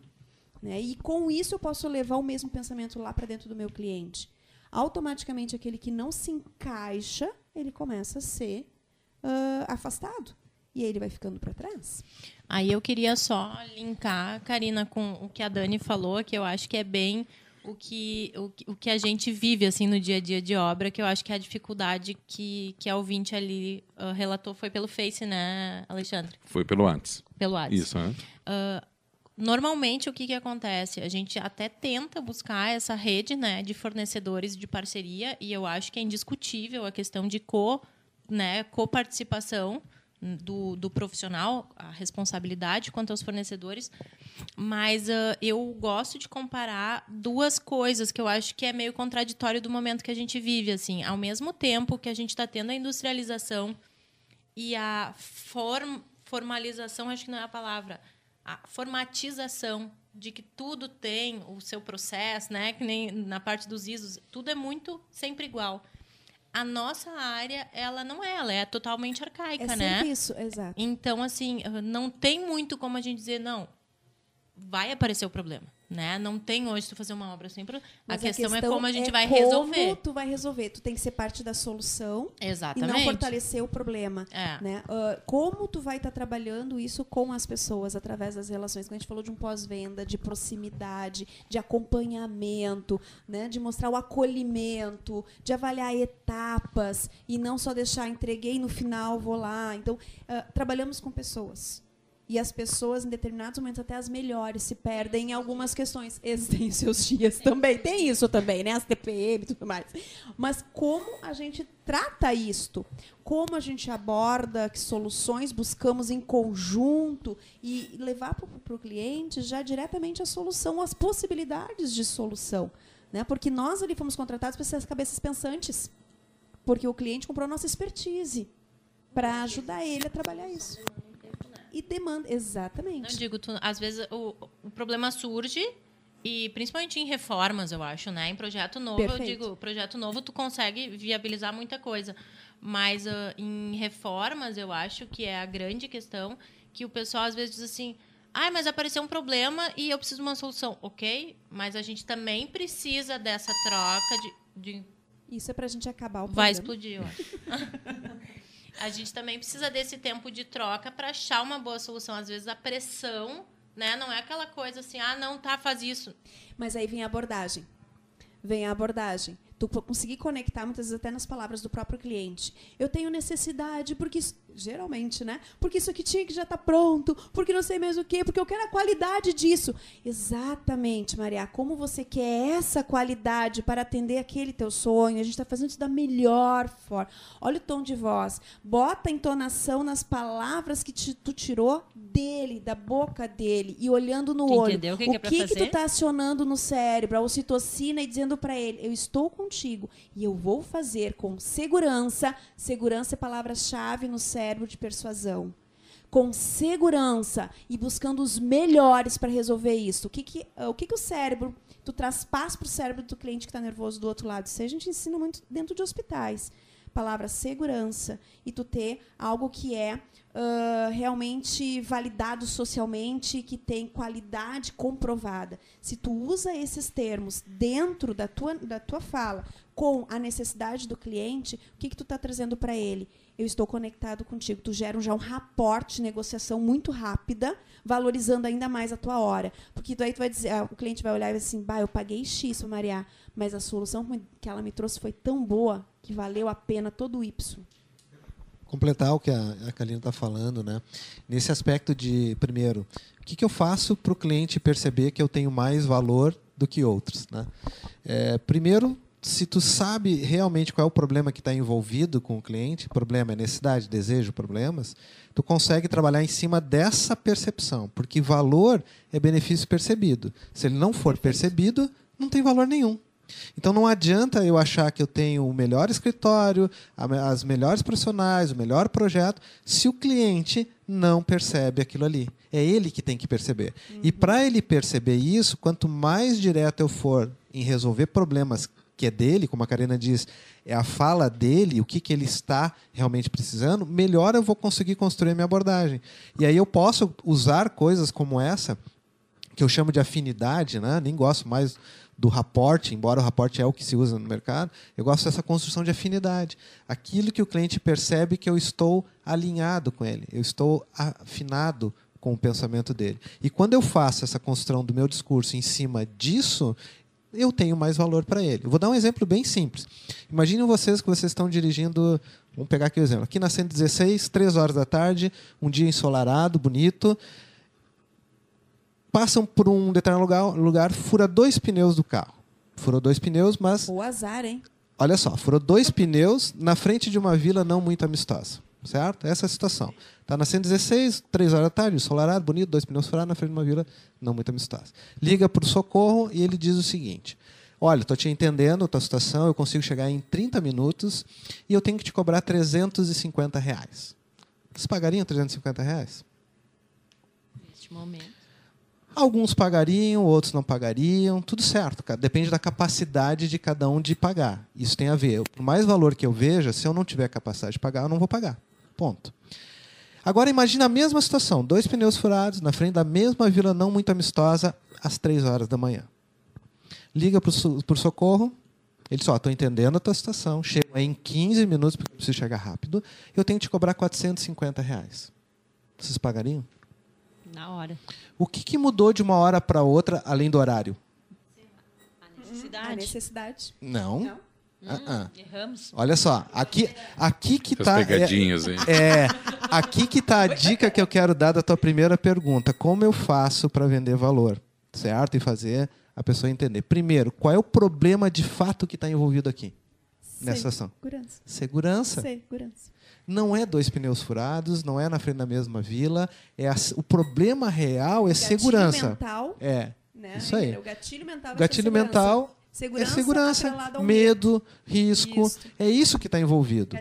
Né? E com isso eu posso levar o mesmo pensamento lá para dentro do meu cliente. Automaticamente aquele que não se encaixa ele começa a ser uh, afastado. e ele vai ficando para trás. Aí eu queria só linkar, Karina, com o que a Dani falou, que eu acho que é bem o que, o, o que a gente vive assim no dia a dia de obra, que eu acho que é a dificuldade que, que a ouvinte ali uh, relatou foi pelo Face, né, Alexandre? Foi pelo antes. Pelo WhatsApp. Isso, né? Uh, normalmente o que, que acontece? A gente até tenta buscar essa rede né, de fornecedores de parceria, e eu acho que é indiscutível a questão de co, né, coparticipação do, do profissional, a responsabilidade quanto aos fornecedores. Mas uh, eu gosto de comparar duas coisas que eu acho que é meio contraditório do momento que a gente vive. assim Ao mesmo tempo que a gente está tendo a industrialização e a form, formalização, acho que não é a palavra, a formatização de que tudo tem o seu processo, né? que nem na parte dos ISOs, tudo é muito sempre igual a nossa área, ela não é, ela é totalmente arcaica, é né? Isso, exato. Então, assim, não tem muito como a gente dizer, não, vai aparecer o problema. Né? Não tem hoje tu fazer uma obra sem. A questão, a questão, é como a gente é vai como resolver. Como tu vai resolver? Tu tem que ser parte da solução Exatamente. e não fortalecer o problema. É. Né? Uh, como tu vai estar tá trabalhando isso com as pessoas através das relações? Quando a gente falou de um pós-venda, de proximidade, de acompanhamento, né? de mostrar o acolhimento, de avaliar etapas e não só deixar entreguei no final vou lá. Então uh, trabalhamos com pessoas. E as pessoas, em determinados momentos, até as melhores, se perdem em algumas questões. Eles têm seus dias também, tem isso também, né? As TPM e tudo mais. Mas como a gente trata isto? Como a gente aborda, que soluções buscamos em conjunto e levar para o cliente já diretamente a solução, as possibilidades de solução. Né? Porque nós ali fomos contratados para ser as cabeças pensantes. Porque o cliente comprou nossa expertise para ajudar ele a trabalhar isso e demanda. Exatamente. Não digo, tu, às vezes o, o problema surge e principalmente em reformas, eu acho, né? Em projeto novo, Perfeito. eu digo, projeto novo tu consegue viabilizar muita coisa. Mas uh, em reformas, eu acho que é a grande questão que o pessoal às vezes diz assim: "Ah, mas apareceu um problema e eu preciso de uma solução". OK? Mas a gente também precisa dessa troca de, de... Isso é para a gente acabar o Vai explodir, eu acho. [LAUGHS] a gente também precisa desse tempo de troca para achar uma boa solução. Às vezes a pressão, né, não é aquela coisa assim, ah, não, tá, faz isso. Mas aí vem a abordagem. Vem a abordagem tu conseguir conectar muitas vezes até nas palavras do próprio cliente. Eu tenho necessidade porque geralmente, né? Porque isso aqui tinha que já estar tá pronto, porque não sei mais o quê, porque eu quero a qualidade disso. Exatamente, Maria. Como você quer essa qualidade para atender aquele teu sonho? A gente está fazendo isso da melhor forma. Olha o tom de voz. Bota a entonação nas palavras que te, tu tirou dele, da boca dele e olhando no tu olho. Entendeu? O que, o que, é que, que tu está acionando no cérebro, a ocitocina e dizendo para ele, eu estou contigo. E eu vou fazer com segurança. Segurança é palavra-chave no cérebro de persuasão. Com segurança e buscando os melhores para resolver isso. O que, que, o, que, que o cérebro. Tu traz para o cérebro do cliente que está nervoso do outro lado. Isso a gente ensina muito dentro de hospitais. Palavra segurança. E tu ter algo que é uh, realmente validado socialmente, que tem qualidade comprovada. Se tu usa esses termos dentro da tua, da tua fala, com a necessidade do cliente, o que, que tu está trazendo para ele? Eu estou conectado contigo. Tu gera já um raporte de negociação muito rápida, valorizando ainda mais a tua hora. Porque daí tu vai dizer, ah, o cliente vai olhar e vai assim, bah, eu paguei X, Maria, mas a solução que ela me trouxe foi tão boa que valeu a pena todo o Y completar o que a, a Kalina está falando, né? Nesse aspecto de, primeiro, o que, que eu faço para o cliente perceber que eu tenho mais valor do que outros, né? É, primeiro, se tu sabe realmente qual é o problema que está envolvido com o cliente, problema é necessidade, desejo, problemas, tu consegue trabalhar em cima dessa percepção, porque valor é benefício percebido. Se ele não for percebido, não tem valor nenhum. Então não adianta eu achar que eu tenho o melhor escritório, as melhores profissionais, o melhor projeto, se o cliente não percebe aquilo ali. É ele que tem que perceber. Uhum. E para ele perceber isso, quanto mais direto eu for em resolver problemas que é dele, como a Karina diz, é a fala dele, o que, que ele está realmente precisando, melhor eu vou conseguir construir a minha abordagem. E aí eu posso usar coisas como essa, que eu chamo de afinidade, né? nem gosto mais do raporte, embora o raporte é o que se usa no mercado, eu gosto dessa construção de afinidade. Aquilo que o cliente percebe que eu estou alinhado com ele, eu estou afinado com o pensamento dele. E quando eu faço essa construção do meu discurso em cima disso, eu tenho mais valor para ele. Eu vou dar um exemplo bem simples. Imaginem vocês que vocês estão dirigindo, vamos pegar aqui o exemplo, aqui na 116, 3 horas da tarde, um dia ensolarado, bonito, passam por um determinado lugar, lugar fura dois pneus do carro. Furou dois pneus, mas. O azar, hein? Olha só, furou dois pneus na frente de uma vila não muito amistosa. Certo? Essa é a situação. Está na 116, três horas da tarde, ensolarado, bonito, dois pneus furados na frente de uma vila não muito amistosa. Liga para o socorro e ele diz o seguinte: Olha, estou te entendendo a tua situação, eu consigo chegar em 30 minutos e eu tenho que te cobrar 350 reais. Vocês pagariam 350 reais? Neste momento. Alguns pagariam, outros não pagariam, tudo certo, cara. Depende da capacidade de cada um de pagar. Isso tem a ver. Por mais valor que eu veja, se eu não tiver capacidade de pagar, eu não vou pagar. Ponto. Agora imagine a mesma situação: dois pneus furados na frente da mesma vila não muito amistosa, às três horas da manhã. Liga para o socorro. Ele só, estou entendendo a tua situação. Chego aí em 15 minutos, porque eu preciso chegar rápido. Eu tenho que te cobrar 450 reais. Vocês pagariam? Na hora. O que, que mudou de uma hora para outra, além do horário? A necessidade. A necessidade. Não. Não. Ah, ah. Erramos. Olha só, aqui, aqui que Essas tá pegadinhas aí. é, aqui que tá a dica que eu quero dar da tua primeira pergunta. Como eu faço para vender valor, certo? E fazer a pessoa entender. Primeiro, qual é o problema de fato que está envolvido aqui nessa ação? Segurança. Segurança. Segurança. Não é dois pneus furados, não é na frente da mesma vila. É a- o problema real é Gatilho segurança. mental, É. né? Isso aí. O gatilho mental Gatilho mental Segurança, é segurança, medo, risco. Isso. É isso que está envolvido.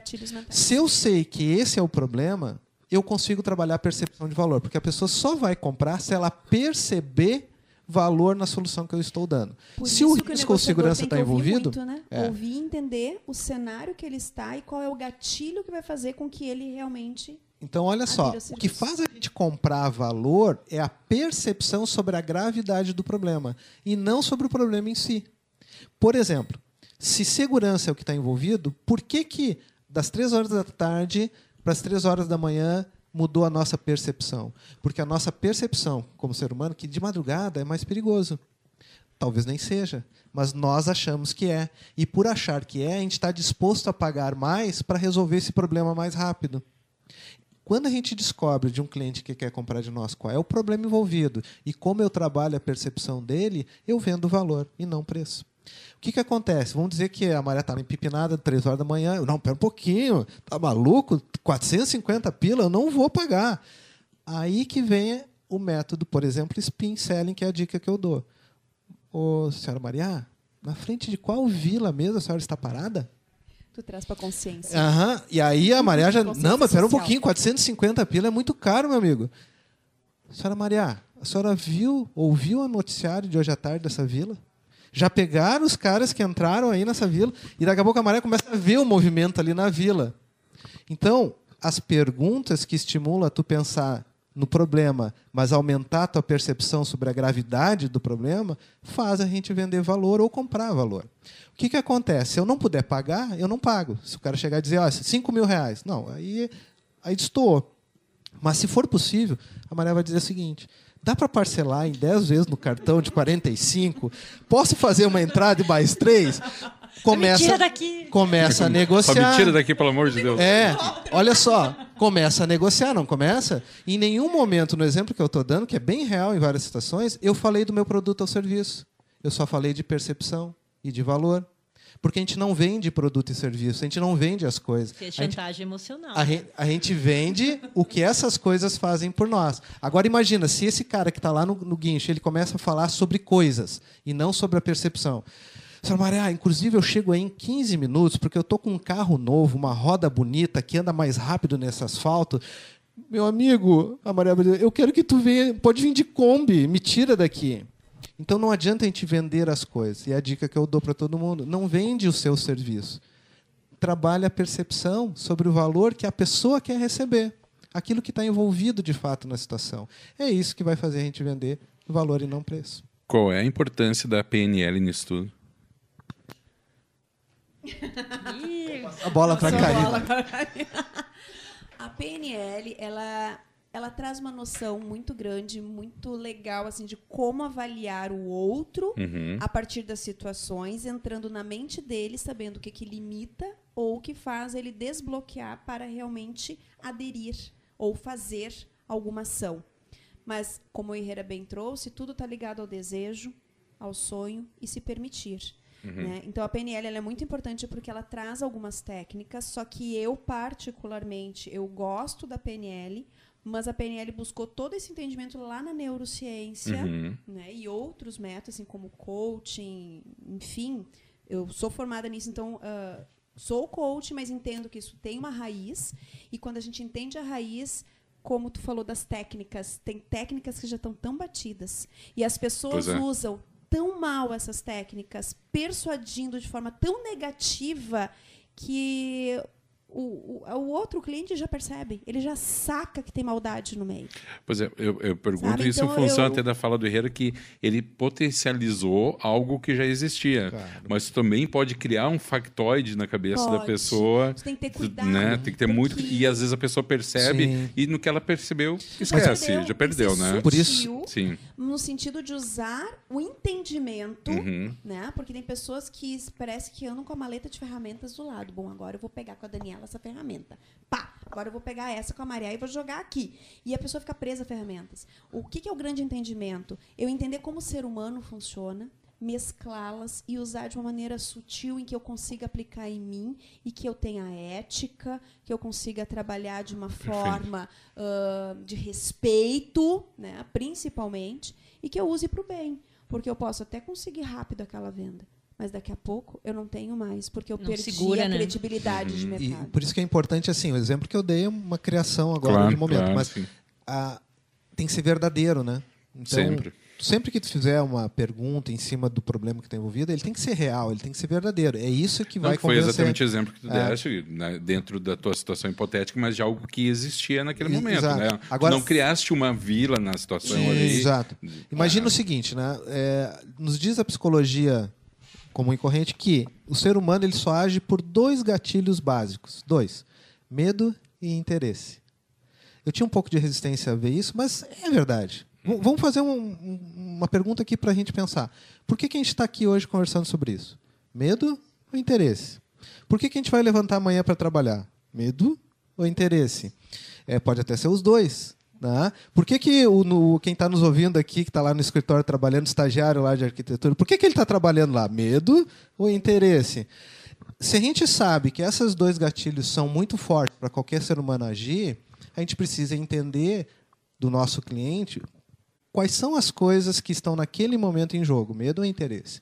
Se eu sei que esse é o problema, eu consigo trabalhar a percepção de valor, porque a pessoa só vai comprar se ela perceber valor na solução que eu estou dando. Por se o risco ou segurança está envolvido, muito, né? é. Ouvir e entender o cenário que ele está e qual é o gatilho que vai fazer com que ele realmente. então olha só, o que faz a gente comprar valor é a percepção sobre a gravidade do problema e não sobre o problema em si. Por exemplo, se segurança é o que está envolvido, por que que das três horas da tarde para as três horas da manhã mudou a nossa percepção? Porque a nossa percepção como ser humano que de madrugada é mais perigoso. Talvez nem seja, mas nós achamos que é. E por achar que é, a gente está disposto a pagar mais para resolver esse problema mais rápido. Quando a gente descobre de um cliente que quer comprar de nós qual é o problema envolvido e como eu trabalho a percepção dele, eu vendo valor e não preço. O que, que acontece? Vamos dizer que a Maria está empipinada, três horas da manhã. Eu, Não, pera um pouquinho. Tá maluco? 450 pila, eu não vou pagar. Aí que vem o método, por exemplo, spin selling, que é a dica que eu dou. Ô, senhora Maria, na frente de qual vila mesmo a senhora está parada? Tu traz para consciência. Aham. E aí a Maria já. Não, mas pera um pouquinho, 450 pila é muito caro, meu amigo. Senhora Maria, a senhora viu, ouviu o noticiário de hoje à tarde dessa vila? Já pegaram os caras que entraram aí nessa vila e daqui a pouco a Maria começa a ver o movimento ali na vila. Então, as perguntas que estimulam tu pensar no problema, mas aumentar a tua percepção sobre a gravidade do problema, faz a gente vender valor ou comprar valor. O que, que acontece? Se eu não puder pagar, eu não pago. Se o cara chegar e dizer, ó, 5 mil reais. Não, aí, aí destoou. Mas se for possível, a Maria vai dizer o seguinte: dá para parcelar em 10 vezes no cartão de 45? Posso fazer uma entrada e mais três? Começa, tira daqui. começa a Só negociar. me tira daqui, pelo amor de Deus. É, olha só, começa a negociar, não começa? Em nenhum momento, no exemplo que eu estou dando, que é bem real em várias situações, eu falei do meu produto ou serviço. Eu só falei de percepção e de valor. Porque a gente não vende produto e serviço, a gente não vende as coisas. Que é A gente- chantagem emocional. a, gen- a gente vende o que essas coisas fazem por nós. Agora imagina, se esse cara que está lá no, no guincho, ele começa a falar sobre coisas e não sobre a percepção. Senhora Maria, inclusive eu chego aí em 15 minutos porque eu tô com um carro novo, uma roda bonita que anda mais rápido nesse asfalto. Meu amigo, a Maria, eu quero que tu venha, pode vir de Kombi, me tira daqui. Então não adianta a gente vender as coisas. E é a dica que eu dou para todo mundo, não vende o seu serviço trabalha a percepção sobre o valor que a pessoa quer receber, aquilo que está envolvido de fato na situação. É isso que vai fazer a gente vender valor e não preço. Qual é a importância da PNL nisso tudo? A bola para Karina. A PNL, ela, ela traz uma noção muito grande, muito legal, assim, de como avaliar o outro Uhum. a partir das situações, entrando na mente dele, sabendo o que, que limita ou o que faz ele desbloquear para realmente aderir ou fazer alguma ação. Mas, como o Herrera bem trouxe, tudo está ligado ao desejo, ao sonho e se permitir. né? Então, a PNL é muito importante porque ela traz algumas técnicas, só que eu, particularmente, eu gosto da PNL, mas a PNL buscou todo esse entendimento lá na neurociência Uhum. né? E outros métodos, assim como coaching, enfim. Eu sou formada nisso, então ah, sou coach, mas entendo que isso tem uma raiz. E quando a gente entende a raiz, como tu falou das técnicas, tem técnicas que já estão tão batidas. E as pessoas é. usam tão mal essas técnicas, persuadindo de forma tão negativa que o, o, o outro cliente já percebe, ele já saca que tem maldade no meio. Pois é, eu, eu pergunto Sabe, isso então em função eu- até da fala do Herrera, que ele potencializou algo que já existia. Claro. Mas também pode criar um factoide na cabeça da Pode. pessoa. Você tem que ter tu- cuidado. Né? Tem que ter muito. porque- E às vezes a pessoa percebe Sim. e no que ela percebeu, esquece, perdeu, já tem perdeu, que né? Por isso- Sim. no sentido de usar o entendimento, Uhum. né? Porque tem pessoas que parece que andam com a maleta de ferramentas do lado. Bom, agora eu vou pegar com a Daniela essa ferramenta. Pá, agora eu vou pegar essa com a Maria e vou jogar aqui. E a pessoa fica presa a ferramentas. O que, que é o grande entendimento? Eu entender como o ser humano funciona, mesclá-las e usar de uma maneira sutil em que eu consiga aplicar em mim e que eu tenha ética, que eu consiga trabalhar de uma forma ah, de respeito, né, principalmente, e que eu use para o bem. Porque eu posso até conseguir rápido aquela venda, mas daqui a pouco eu não tenho mais, porque eu Não perdi segura, a né? credibilidade de E mercado. por isso que é importante, assim, o exemplo que eu dei é uma criação agora Claro, de momento, claro, mas a- tem que ser verdadeiro, né? Então, Sempre. sempre que tu fizer uma pergunta em cima do problema que está envolvido, ele tem que ser real, ele tem que ser verdadeiro. É isso que vai que foi exatamente o exemplo que tu É. deste, né, dentro da tua situação hipotética, mas de algo que existia naquele E- momento. exato. Né? Agora- não criaste uma vila na situação Sim, ali. Exato. Imagina Ah. o seguinte, né? É, nos diz a psicologia comum e corrente que o ser humano ele só age por dois gatilhos básicos. Dois. Medo e interesse. Eu tinha um pouco de resistência a ver isso, mas é verdade. V- Vamos fazer um- um- uma pergunta aqui para a gente pensar. Por que, que a gente está aqui hoje conversando sobre isso? Medo ou interesse? Por que, que a gente vai levantar amanhã para trabalhar? Medo ou interesse? É, pode até ser os dois. Né? Por que, que o, no- quem está nos ouvindo aqui, que está lá no escritório trabalhando, estagiário lá de arquitetura, por que, que ele está trabalhando lá? Medo ou interesse? Se a gente sabe que esses dois gatilhos são muito fortes para qualquer ser humano agir, a gente precisa entender do nosso cliente quais são as coisas que estão naquele momento em jogo, medo ou interesse.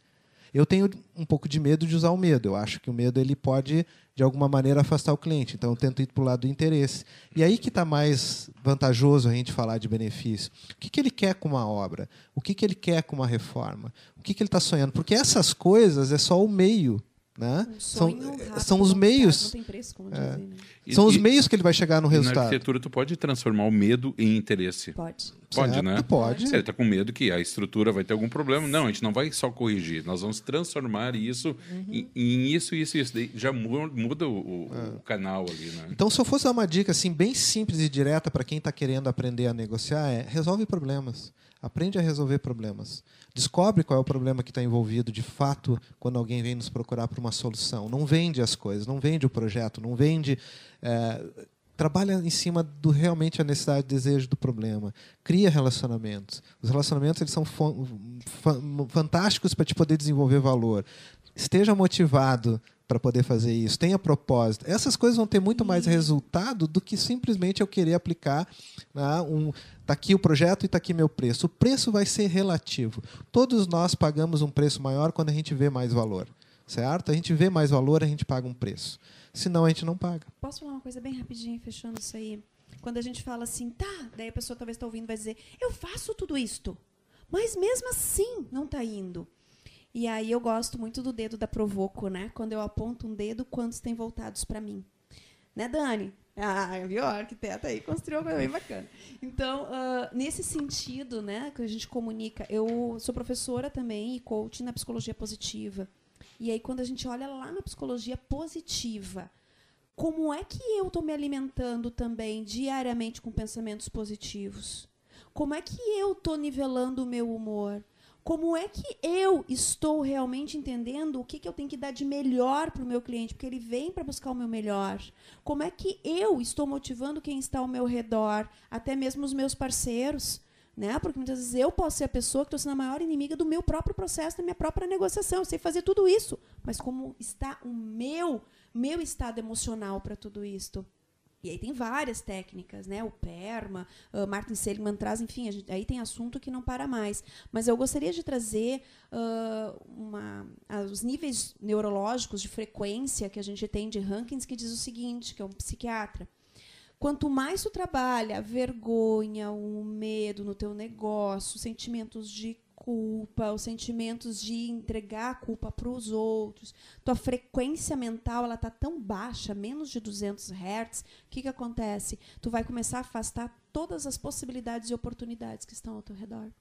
Eu tenho um pouco de medo de usar o medo. Eu acho que o medo ele pode, de alguma maneira, afastar o cliente. Então, eu tento ir para o lado do interesse. E aí que está mais vantajoso a gente falar de benefício. O que, que ele quer com uma obra? O que, que ele quer com uma reforma? O que, que ele está sonhando? Porque essas coisas é só o meio. Né? Um São, rápido, são os meios. Não tem preço, como dizem, né? E- São os e- meios que ele vai chegar no e na resultado. arquitetura, tu pode transformar o medo em interesse. Pode. Pode, Certo, né? Pode. Ele está com medo que a estrutura vai ter algum problema, não, a gente não vai só corrigir, nós vamos transformar isso em, em isso, isso, isso. Já mu- muda o, o- o canal ali, né? Então, se eu fosse dar uma dica assim bem simples e direta para quem está querendo aprender a negociar, é resolve problemas. Aprende a resolver problemas. Descobre qual é o problema que está envolvido de fato quando alguém vem nos procurar por uma solução. Não vende as coisas, não vende o projeto, não vende. é, trabalha em cima do realmente a necessidade, desejo do problema. Cria relacionamentos. Os relacionamentos eles são fa- fa- fantásticos para te poder desenvolver valor. Esteja motivado para poder fazer isso. Tenha propósito. Essas coisas vão ter muito mais resultado do que simplesmente eu querer aplicar né, um. Está aqui o projeto e está aqui meu preço. O preço vai ser relativo. Todos nós pagamos um preço maior quando a gente vê mais valor. Certo? A gente vê mais valor, a gente paga um preço. Senão a gente não paga. Posso falar uma coisa bem rapidinho, fechando isso aí? Quando a gente fala assim, tá, daí a pessoa talvez está ouvindo vai dizer, eu faço tudo isto, mas mesmo assim não está indo. E aí eu gosto muito do dedo da Provoco, né? Quando eu aponto um dedo, quantos têm voltados para mim? Né, Dani? Ah, viu? A arquiteta aí construiu uma coisa bem bacana. Então, uh, nesse sentido, né, que a gente comunica, eu sou professora também e coach na psicologia positiva. E aí, quando a gente olha lá na psicologia positiva, como é que eu estou me alimentando também diariamente com pensamentos positivos? Como é que eu estou nivelando o meu humor? Como é que eu estou realmente entendendo o que, que eu tenho que dar de melhor para o meu cliente, porque ele vem para buscar o meu melhor? Como é que eu estou motivando quem está ao meu redor, até mesmo os meus parceiros? Né? Porque muitas vezes eu posso ser a pessoa que estou sendo a maior inimiga do meu próprio processo, da minha própria negociação. Eu sei fazer tudo isso, mas como está o meu, meu estado emocional para tudo isto? E aí tem várias técnicas, né? O PERMA, uh, Martin Seligman traz, enfim, gente, aí tem assunto que não para mais. Mas eu gostaria de trazer uh, uma, uh, os níveis neurológicos de frequência que a gente tem de Rankins, que diz o seguinte, que é um psiquiatra. Quanto mais tu trabalha a vergonha, o medo no teu negócio, sentimentos de culpa, os sentimentos de entregar a culpa para os outros, tua frequência mental ela tá tão baixa, menos de 200 Hz, o que, que acontece? Tu vai começar a afastar todas as possibilidades e oportunidades que estão ao teu redor.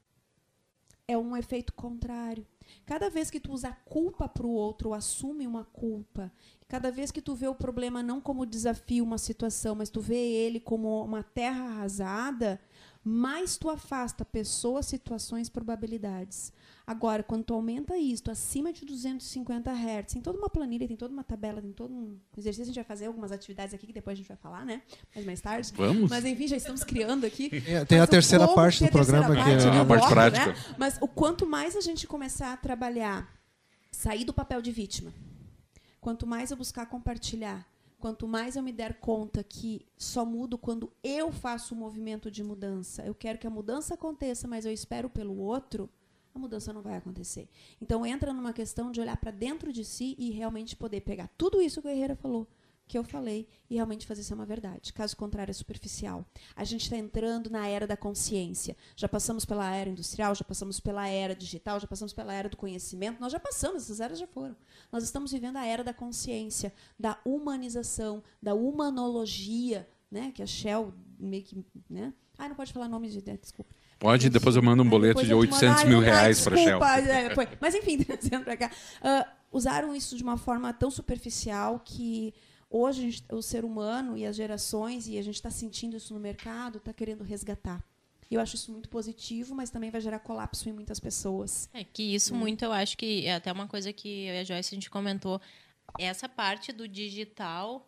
É um efeito contrário. Cada vez que tu usa culpa para o outro, ou assume uma culpa, cada vez que tu vê o problema não como desafio, uma situação, mas tu vê ele como uma terra arrasada, mais tu afasta pessoas, situações, probabilidades. Agora, quando tu aumenta isto acima de 250 Hz, tem toda uma planilha, tem toda uma tabela, tem todo um exercício, a gente vai fazer algumas atividades aqui que depois a gente vai falar, né? Mas mais tarde. Vamos. Mas enfim, já estamos criando aqui. É, tem a terceira como, parte do programa parte, que é a parte prática. Né? Mas o quanto mais a gente começar a trabalhar, sair do papel de vítima, quanto mais eu buscar compartilhar, Quanto mais eu me der conta que só mudo quando eu faço o movimento de mudança, eu quero que a mudança aconteça, mas eu espero pelo outro, a mudança não vai acontecer. Então entra numa questão de olhar para dentro de si e realmente poder pegar tudo isso que o Guerreira falou, que eu falei e realmente fazer ser uma verdade. Caso contrário, é superficial. A gente está entrando na era da consciência. Já passamos pela era industrial, já passamos pela era digital, já passamos pela era do conhecimento. Nós já passamos, essas eras já foram. Nós estamos vivendo a era da consciência, da humanização, da humanologia, né? Que a Shell meio que, né? Ah, não pode falar nome de, desculpa. Pode, depois eu mando um boleto de 800 mil reais para a Shell. É, Mas enfim, [LAUGHS] trazendo para cá. Uh, usaram isso de uma forma tão superficial que Hoje, gente, o ser humano e as gerações, e a gente está sentindo isso no mercado, está querendo resgatar. Eu acho isso muito positivo, mas também vai gerar colapso em muitas pessoas. É que isso muito eu acho que é até uma coisa que eu e a Joyce a gente comentou. Essa parte do digital,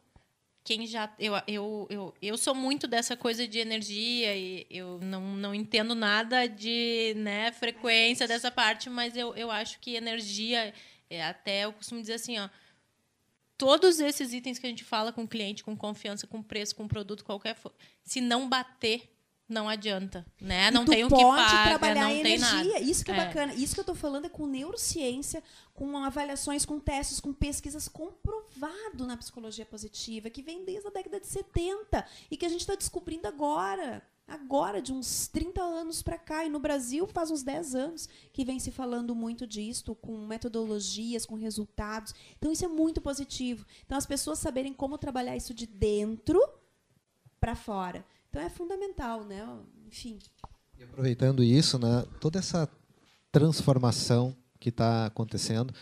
quem já. Eu, eu, eu, eu sou muito dessa coisa de energia e eu não, não entendo nada de né, frequência dessa parte, mas eu, eu acho que energia, é, até eu costumo dizer assim, ó todos esses itens que a gente fala com o cliente, com confiança, com preço, com produto, qualquer se não bater, não adianta, né? Não tem o que paga, trabalhar não tem nada. Isso que é, é, bacana. Isso que eu estou falando é com neurociência, com avaliações, com testes, com pesquisas comprovado na psicologia positiva, que vem desde a década de 70 e que a gente está descobrindo agora agora, de uns 30 anos para cá. E no Brasil faz uns 10 anos que vem se falando muito disto, com metodologias, com resultados. Então isso é muito positivo. Então as pessoas saberem como trabalhar isso de dentro para fora. Então é fundamental, né? Enfim. E aproveitando isso, né, toda essa transformação que está acontecendo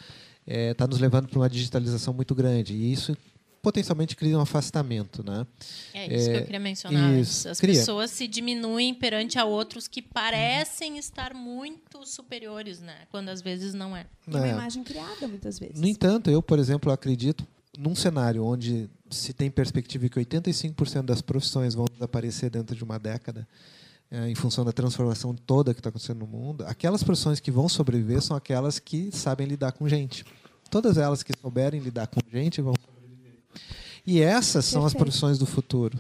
está é, tá nos levando para uma digitalização muito grande. E isso potencialmente cria um afastamento, né? É isso é, que eu queria mencionar. Isso, As cria. pessoas se diminuem perante a outros que parecem estar muito superiores, né? Quando às vezes não é. É uma imagem criada muitas vezes. No entanto, eu, por exemplo, acredito num cenário onde se tem perspectiva que 85% das profissões vão desaparecer dentro de uma década, é, em função da transformação toda que está acontecendo no mundo, aquelas profissões que vão sobreviver são aquelas que sabem lidar com gente. Todas elas que souberem lidar com gente vão e essas são Perfeito. as profissões do futuro.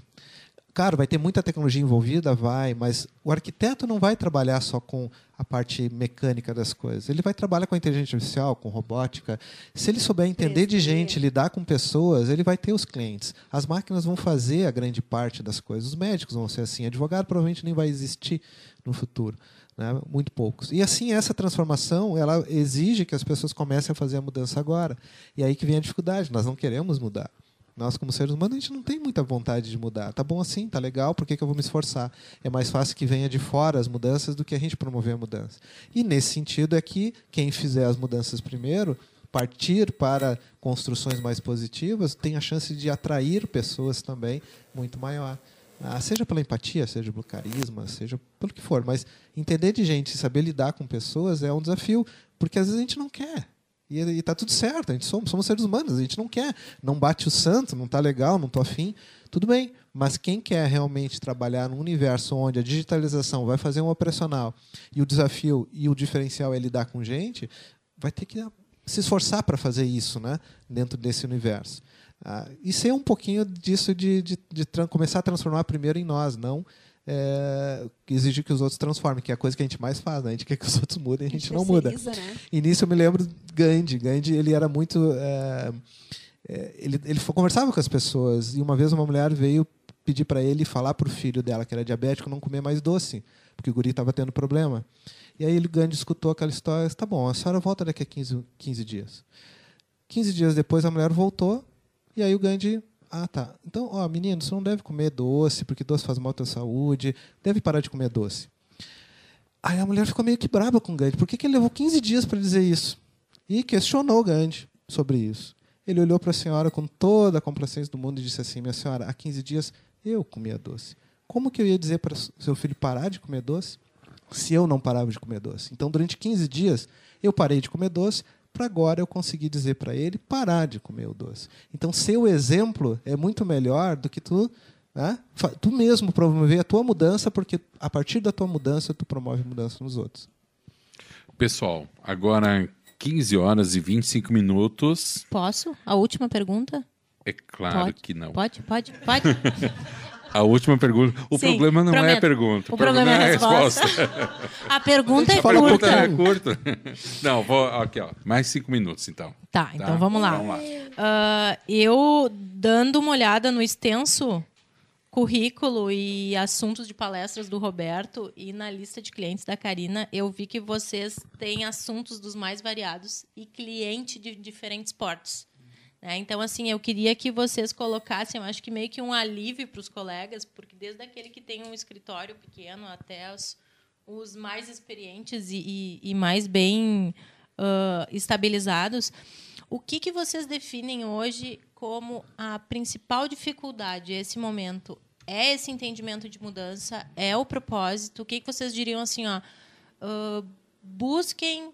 Claro, vai ter muita tecnologia envolvida, vai, mas o arquiteto não vai trabalhar só com a parte mecânica das coisas. Ele vai trabalhar com a inteligência artificial, com robótica. Se ele souber entender de gente, lidar com pessoas, ele vai ter os clientes. As máquinas vão fazer a grande parte das coisas. Os médicos vão ser assim. Advogado provavelmente nem vai existir no futuro. Né? Muito poucos. E assim, essa transformação ela exige que as pessoas comecem a fazer a mudança agora. E aí que vem a dificuldade. Nós não queremos mudar. Nós, como seres humanos, a gente não tem muita vontade de mudar. Tá bom assim, tá legal, por que, que eu vou me esforçar? É mais fácil que venha de fora as mudanças do que a gente promover a mudança. E nesse sentido é que quem fizer as mudanças primeiro, partir para construções mais positivas, tem a chance de atrair pessoas também muito maior. Ah, seja pela empatia, seja pelo carisma, seja pelo que for. Mas entender de gente saber lidar com pessoas é um desafio, porque às vezes a gente não quer. E, está tudo certo, a gente somos, somos seres humanos, a gente não quer, não bate o santo, não está legal, não estou afim, tudo bem. Mas quem quer realmente trabalhar num universo onde a digitalização vai fazer um operacional e o desafio e o diferencial é lidar com gente, vai ter que se esforçar para fazer isso né, dentro desse universo. Ah, e ser um pouquinho disso de, de, de começar a transformar primeiro em nós, não é, exigir que os outros transformem, que é a coisa que a gente mais faz, né? A gente quer que os outros mudem, a gente, a gente não muda. Né? E nisso eu me lembro Gandhi. Gandhi ele era muito. É, é, ele, ele conversava com as pessoas e uma vez uma mulher veio pedir para ele falar para o filho dela, que era diabético, não comer mais doce, porque o guri estava tendo problema. E aí ele Gandhi escutou aquela história, tá bom, a senhora volta daqui a 15, 15 dias. 15 dias depois a mulher voltou e aí o Gandhi ah, tá. Então, ó, menino, você não deve comer doce, porque doce faz mal à tua saúde. Deve parar de comer doce. Aí a mulher ficou meio que brava com o Gandhi. Por que, que ele levou 15 dias para dizer isso? E questionou o Gandhi sobre isso. Ele olhou para a senhora com toda a complacência do mundo e disse assim: Minha senhora, há 15 dias eu comia doce. Como que eu ia dizer para seu filho parar de comer doce se eu não parava de comer doce? Então, durante 15 dias, eu parei de comer doce, para agora eu conseguir dizer para ele parar de comer o doce. Então, seu exemplo é muito melhor do que tu, né? tu mesmo promover a tua mudança, porque a partir da tua mudança tu promove mudança nos outros. Pessoal, agora 15 horas e 25 minutos. Posso? A última pergunta? É claro pode, que não. Pode, pode, pode. [LAUGHS] A última pergunta. O Sim, problema não prometo. é a pergunta. O, o problema, problema, é a resposta. resposta. [LAUGHS] a pergunta é curta. é curta. Não, vou. Aqui, ó. Mais cinco minutos, então. Tá, tá? então vamos lá. Vamos lá. Uh, eu, dando uma olhada no extenso currículo e assuntos de palestras do Roberto e na lista de clientes da Karina, eu vi que vocês têm assuntos dos mais variados e cliente de diferentes portos. Né? Então, assim, eu queria que vocês colocassem, eu acho que meio que um alívio para os colegas, porque desde aquele que tem um escritório pequeno até os, os mais experientes e, e, e mais bem uh, estabilizados, o que, que vocês definem hoje como a principal dificuldade esse momento? É esse entendimento de mudança? É o propósito? O que, que vocês diriam assim, ó? Uh, busquem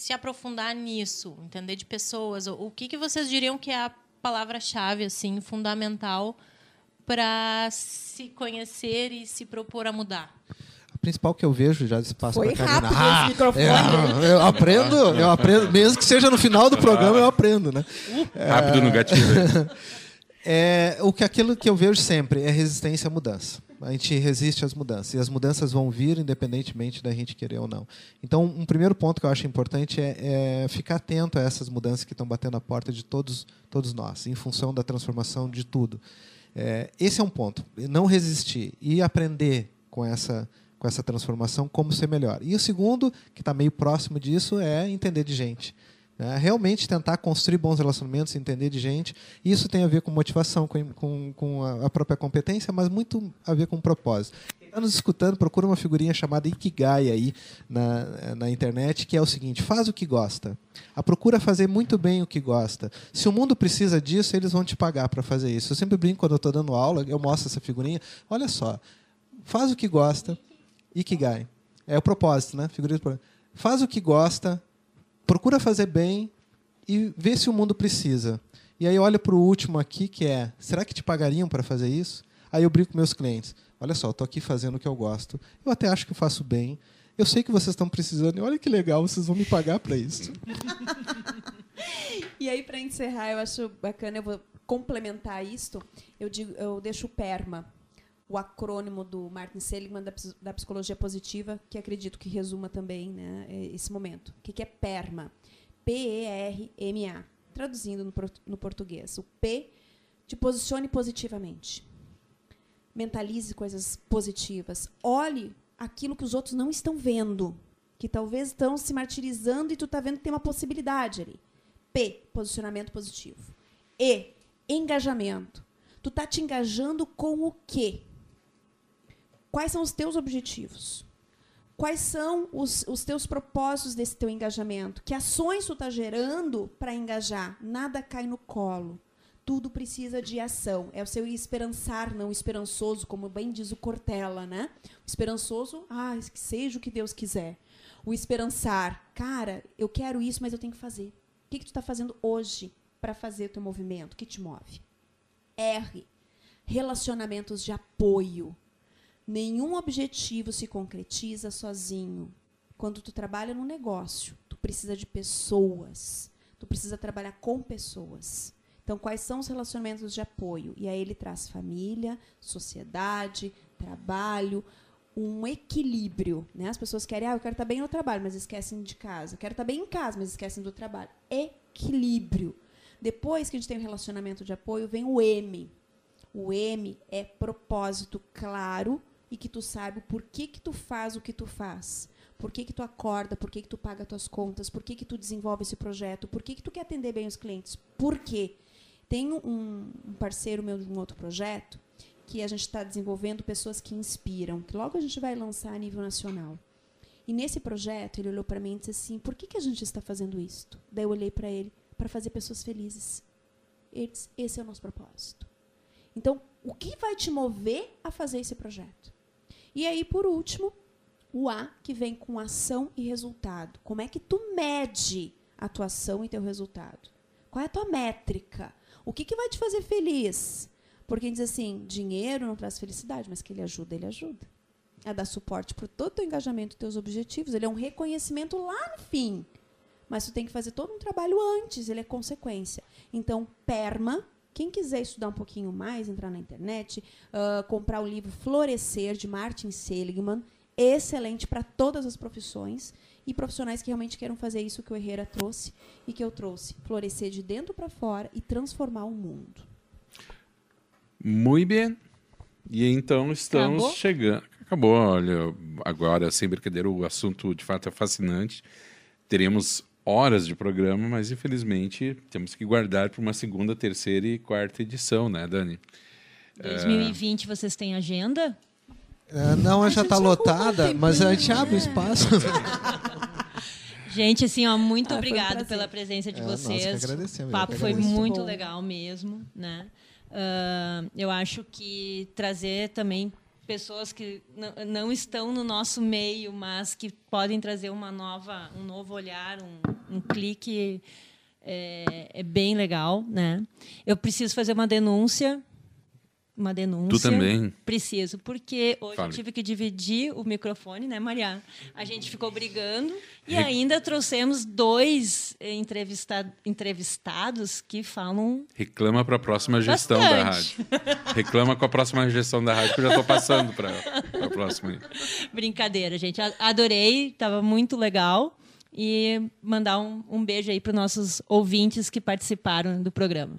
se aprofundar nisso, entender de pessoas. O que, que vocês diriam que é a palavra-chave, assim, fundamental para se conhecer e se propor a mudar? A principal que eu vejo já desse passo para Karina. Ah, microfone. É, eu aprendo, eu aprendo, mesmo que seja no final do programa, eu aprendo, né? Rápido é, no gatilho. [LAUGHS] É, o que aquilo que eu vejo sempre é resistência à mudança. A gente resiste às mudanças. E as mudanças vão vir independentemente da gente querer ou não. Então, um primeiro ponto que eu acho importante é, é ficar atento a essas mudanças que estão batendo a porta de todos, todos nós, em função da transformação de tudo. É, esse é um ponto. Não resistir e aprender com essa, com essa transformação como ser melhor. E o segundo, que está meio próximo disso, é entender de gente. É, realmente tentar construir bons relacionamentos, entender de gente. Isso tem a ver com motivação, com, com, com a própria competência, mas muito a ver com propósito. Está nos escutando, procura uma figurinha chamada Ikigai aí na, na internet, que é o seguinte: faz o que gosta. A procura fazer muito bem o que gosta. Se o mundo precisa disso, eles vão te pagar para fazer isso. Eu sempre brinco quando eu estou dando aula, eu mostro essa figurinha. Olha só, faz o que gosta, Ikigai. É o propósito, né? Figurinha Faz o que gosta, procura fazer bem e vê se o mundo precisa. E aí olha para o último aqui, que é, será que te pagariam para fazer isso? Aí eu brinco com meus clientes, olha só, estou aqui fazendo o que eu gosto, eu até acho que eu faço bem, eu sei que vocês estão precisando, e olha que legal, vocês vão me pagar para isso. [LAUGHS] e aí, para encerrar, eu acho bacana, eu vou complementar isto, eu, digo, eu deixo o PERMA, o acrônimo do Martin Seligman da, da, psicologia positiva, que acredito que resuma também né, esse momento. O que, que é PERMA? P-E-R-M-A. Traduzindo no, no português. O P te posicione positivamente. Mentalize coisas positivas. Olhe aquilo que os outros não estão vendo. Que talvez estão se martirizando e tu está vendo que tem uma possibilidade ali. P, posicionamento positivo. E, Engajamento. Tu tá te engajando com o quê? Quais são os teus objetivos? Quais são os, os teus propósitos desse teu engajamento? Que ações tu está gerando para engajar? Nada cai no colo. Tudo precisa de ação. É o seu esperançar, não esperançoso, como bem diz o Cortella, né? O esperançoso, ah, que seja o que Deus quiser. O esperançar, cara, eu quero isso, mas eu tenho que fazer. O que, que tu está fazendo hoje para fazer o teu movimento? O que te move? R. Relacionamentos de apoio. Nenhum objetivo se concretiza sozinho. Quando tu trabalha no negócio, tu precisa de pessoas. Tu precisa trabalhar com pessoas. Então, quais são os relacionamentos de apoio? E aí ele traz família, sociedade, trabalho, um equilíbrio. Né? As pessoas querem, ah, eu quero estar bem no trabalho, mas esquecem de casa. Eu quero estar bem em casa, mas esquecem do trabalho. Equilíbrio. Depois que a gente tem o um relacionamento de apoio, vem o M. O M é propósito claro e que tu sabe por que que tu faz o que tu faz. Por que, que tu acorda? Por que, que tu paga tuas contas? Por que, que tu desenvolve esse projeto? Por que, que tu quer atender bem os clientes? Por quê? Tem um, um parceiro meu de um outro projeto que a gente está desenvolvendo pessoas que inspiram, que logo a gente vai lançar a nível nacional. E nesse projeto, ele olhou para mim e disse assim: por que, que a gente está fazendo isto? Daí eu olhei para ele: para fazer pessoas felizes. Ele disse: esse é o nosso propósito. Então, o que vai te mover a fazer esse projeto? E aí, por último, o A, que vem com ação e resultado. Como é que tu mede a tua ação e teu resultado? Qual é a tua métrica? O que, que vai te fazer feliz? Porque diz assim, dinheiro não traz felicidade, mas que ele ajuda, ele ajuda. É dar suporte para todo o teu engajamento, teus objetivos. Ele é um reconhecimento lá no fim. Mas tu tem que fazer todo um trabalho antes, ele é consequência. Então, PERMA, quem quiser estudar um pouquinho mais, entrar na internet, uh, comprar o livro Florescer, de Martin Seligman, excelente para todas as profissões e profissionais que realmente queiram fazer isso que o Herrera trouxe e que eu trouxe. Florescer de dentro para fora e transformar o mundo. Muito bem. E então estamos Acabou? chegando. Acabou, olha, agora, sem brincadeira, o assunto de fato é fascinante. Teremos horas de programa, mas infelizmente temos que guardar para uma segunda, terceira e quarta edição, né, Dani? 2020 é... vocês têm agenda? É, não, já está lotada, mas a gente abre o espaço. [LAUGHS] Gente, assim, ó, muito ah, obrigado um pela presença de é, vocês. Nossa, o papo foi muito legal mesmo, né? Uh, eu acho que trazer também pessoas que não estão no nosso meio, mas que podem trazer uma nova, um novo olhar, um, um clique é, é, bem legal, né? Eu preciso fazer uma denúncia uma denúncia. Tu também? Preciso, porque hoje Fale. eu tive que dividir o microfone, né, Maria? A gente ficou brigando e Re... ainda trouxemos dois entrevista... entrevistados que falam. Reclama para a próxima gestão Bastante. da rádio. Reclama com a próxima gestão da rádio, que eu já estou passando para a próxima. Brincadeira, gente. Adorei, estava muito legal. E mandar um, um beijo aí para os nossos ouvintes que participaram do programa.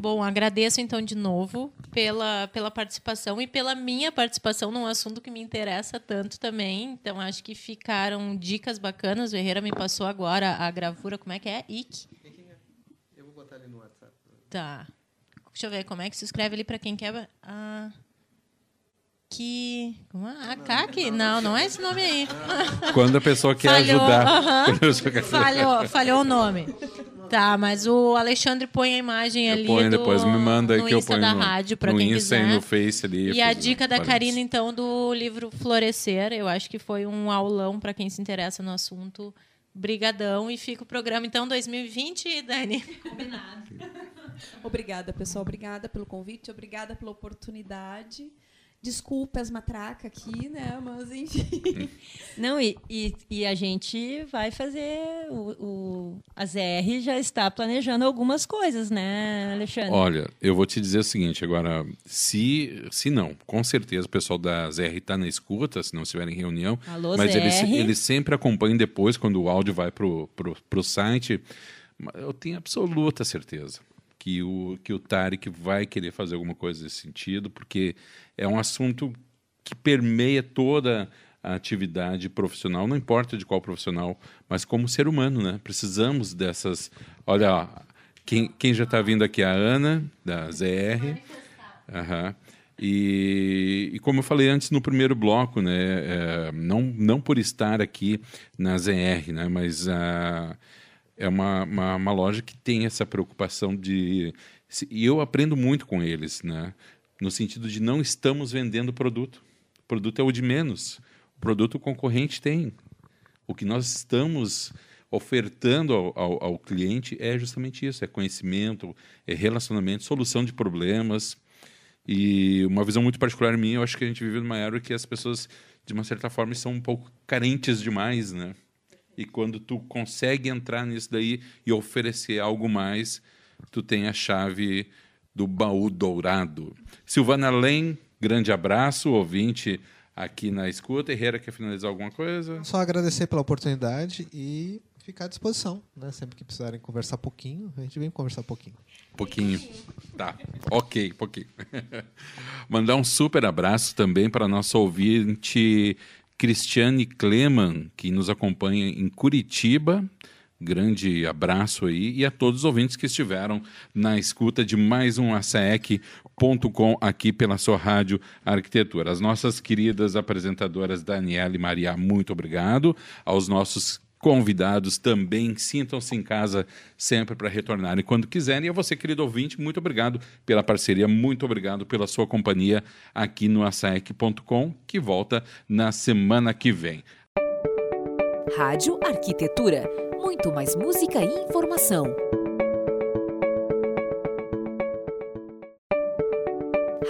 Bom, agradeço então de novo pela, pela participação e pela minha participação num assunto que me interessa tanto também. Então, acho que ficaram dicas bacanas. O Herrera me passou agora a gravura. Como é que é? IC? Eu vou botar ali no WhatsApp. Tá. Deixa eu ver como é que se escreve ali para quem quer. Ah que. É? Ah, CAC? Não, não é esse nome aí. [LAUGHS] Quando a pessoa quer falhou, ajudar. Uh [LAUGHS] -huh. falhou, falhou o nome. Tá, mas o Alexandre põe a imagem eu ali. Põe, do, depois me manda aí que eu ponho da no, rádio para quem Insta quiser. E no Face ali. E a dica da Karina, então, do livro Florescer. Eu acho que foi um aulão para quem se interessa no assunto. Brigadão e fica o programa então 2020, Dani. Combinado. [LAUGHS] Obrigada, pessoal. Obrigada pelo convite, obrigada pela oportunidade. Desculpa as matracas aqui, né? Mas enfim. [LAUGHS] Não, e, e, e a gente vai fazer. O, o, a ZR já está planejando algumas coisas, né, Alexandre? Olha, eu vou te dizer o seguinte: agora, se, se não, com certeza o pessoal da ZR está na escuta, se não estiver em reunião. Alô, mas ZR. eles, eles sempre acompanham depois, quando o áudio vai para o site. Eu tenho absoluta certeza que o, que o Tarek vai querer fazer alguma coisa nesse sentido, porque é um assunto que permeia toda a atividade profissional, não importa de qual profissional, mas como ser humano, né? Precisamos dessas. Olha, Quem, quem já está vindo aqui é a Ana, da ZR. Aham. E, e, como eu falei antes no primeiro bloco, né, é, não, não por estar aqui na ZR, né, mas uh, é uma, uma, uma, loja que tem essa preocupação de. E eu aprendo muito com eles, né, no sentido de não estamos vendendo produto. O produto é o de menos. O produto o concorrente tem. O que nós estamos ofertando ao, ao, ao cliente é justamente isso: é conhecimento, é relacionamento, solução de problemas. E uma visão muito particular minha, eu acho que a gente vive numa era que as pessoas, de uma certa forma, são um pouco carentes demais, né? E quando tu consegue entrar nisso daí e oferecer algo mais, tu tem a chave do baú dourado. Silvana Len, grande abraço, ouvinte aqui na escuta. Herrera quer finalizar alguma coisa? Só agradecer pela oportunidade e ficar à disposição, né? Sempre que precisarem conversar pouquinho, a gente vem conversar pouquinho. Pouquinho. Tá. Ok, pouquinho. [LAUGHS] Mandar um super abraço também para nosso ouvinte Cristiane Kleman, que nos acompanha em Curitiba. Grande abraço aí e a todos os ouvintes que estiveram na escuta de mais um ASEC.com aqui pela sua rádio Arquitetura. As nossas queridas apresentadoras Daniela e Maria, muito obrigado. Aos nossos convidados também sintam-se em casa sempre para retornarem quando quiserem. E a você, querido ouvinte, muito obrigado pela parceria, muito obrigado pela sua companhia aqui no asaec.com, que volta na semana que vem. Rádio Arquitetura. Muito mais música e informação.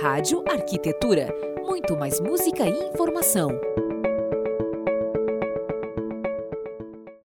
Rádio Arquitetura. Muito mais música e informação.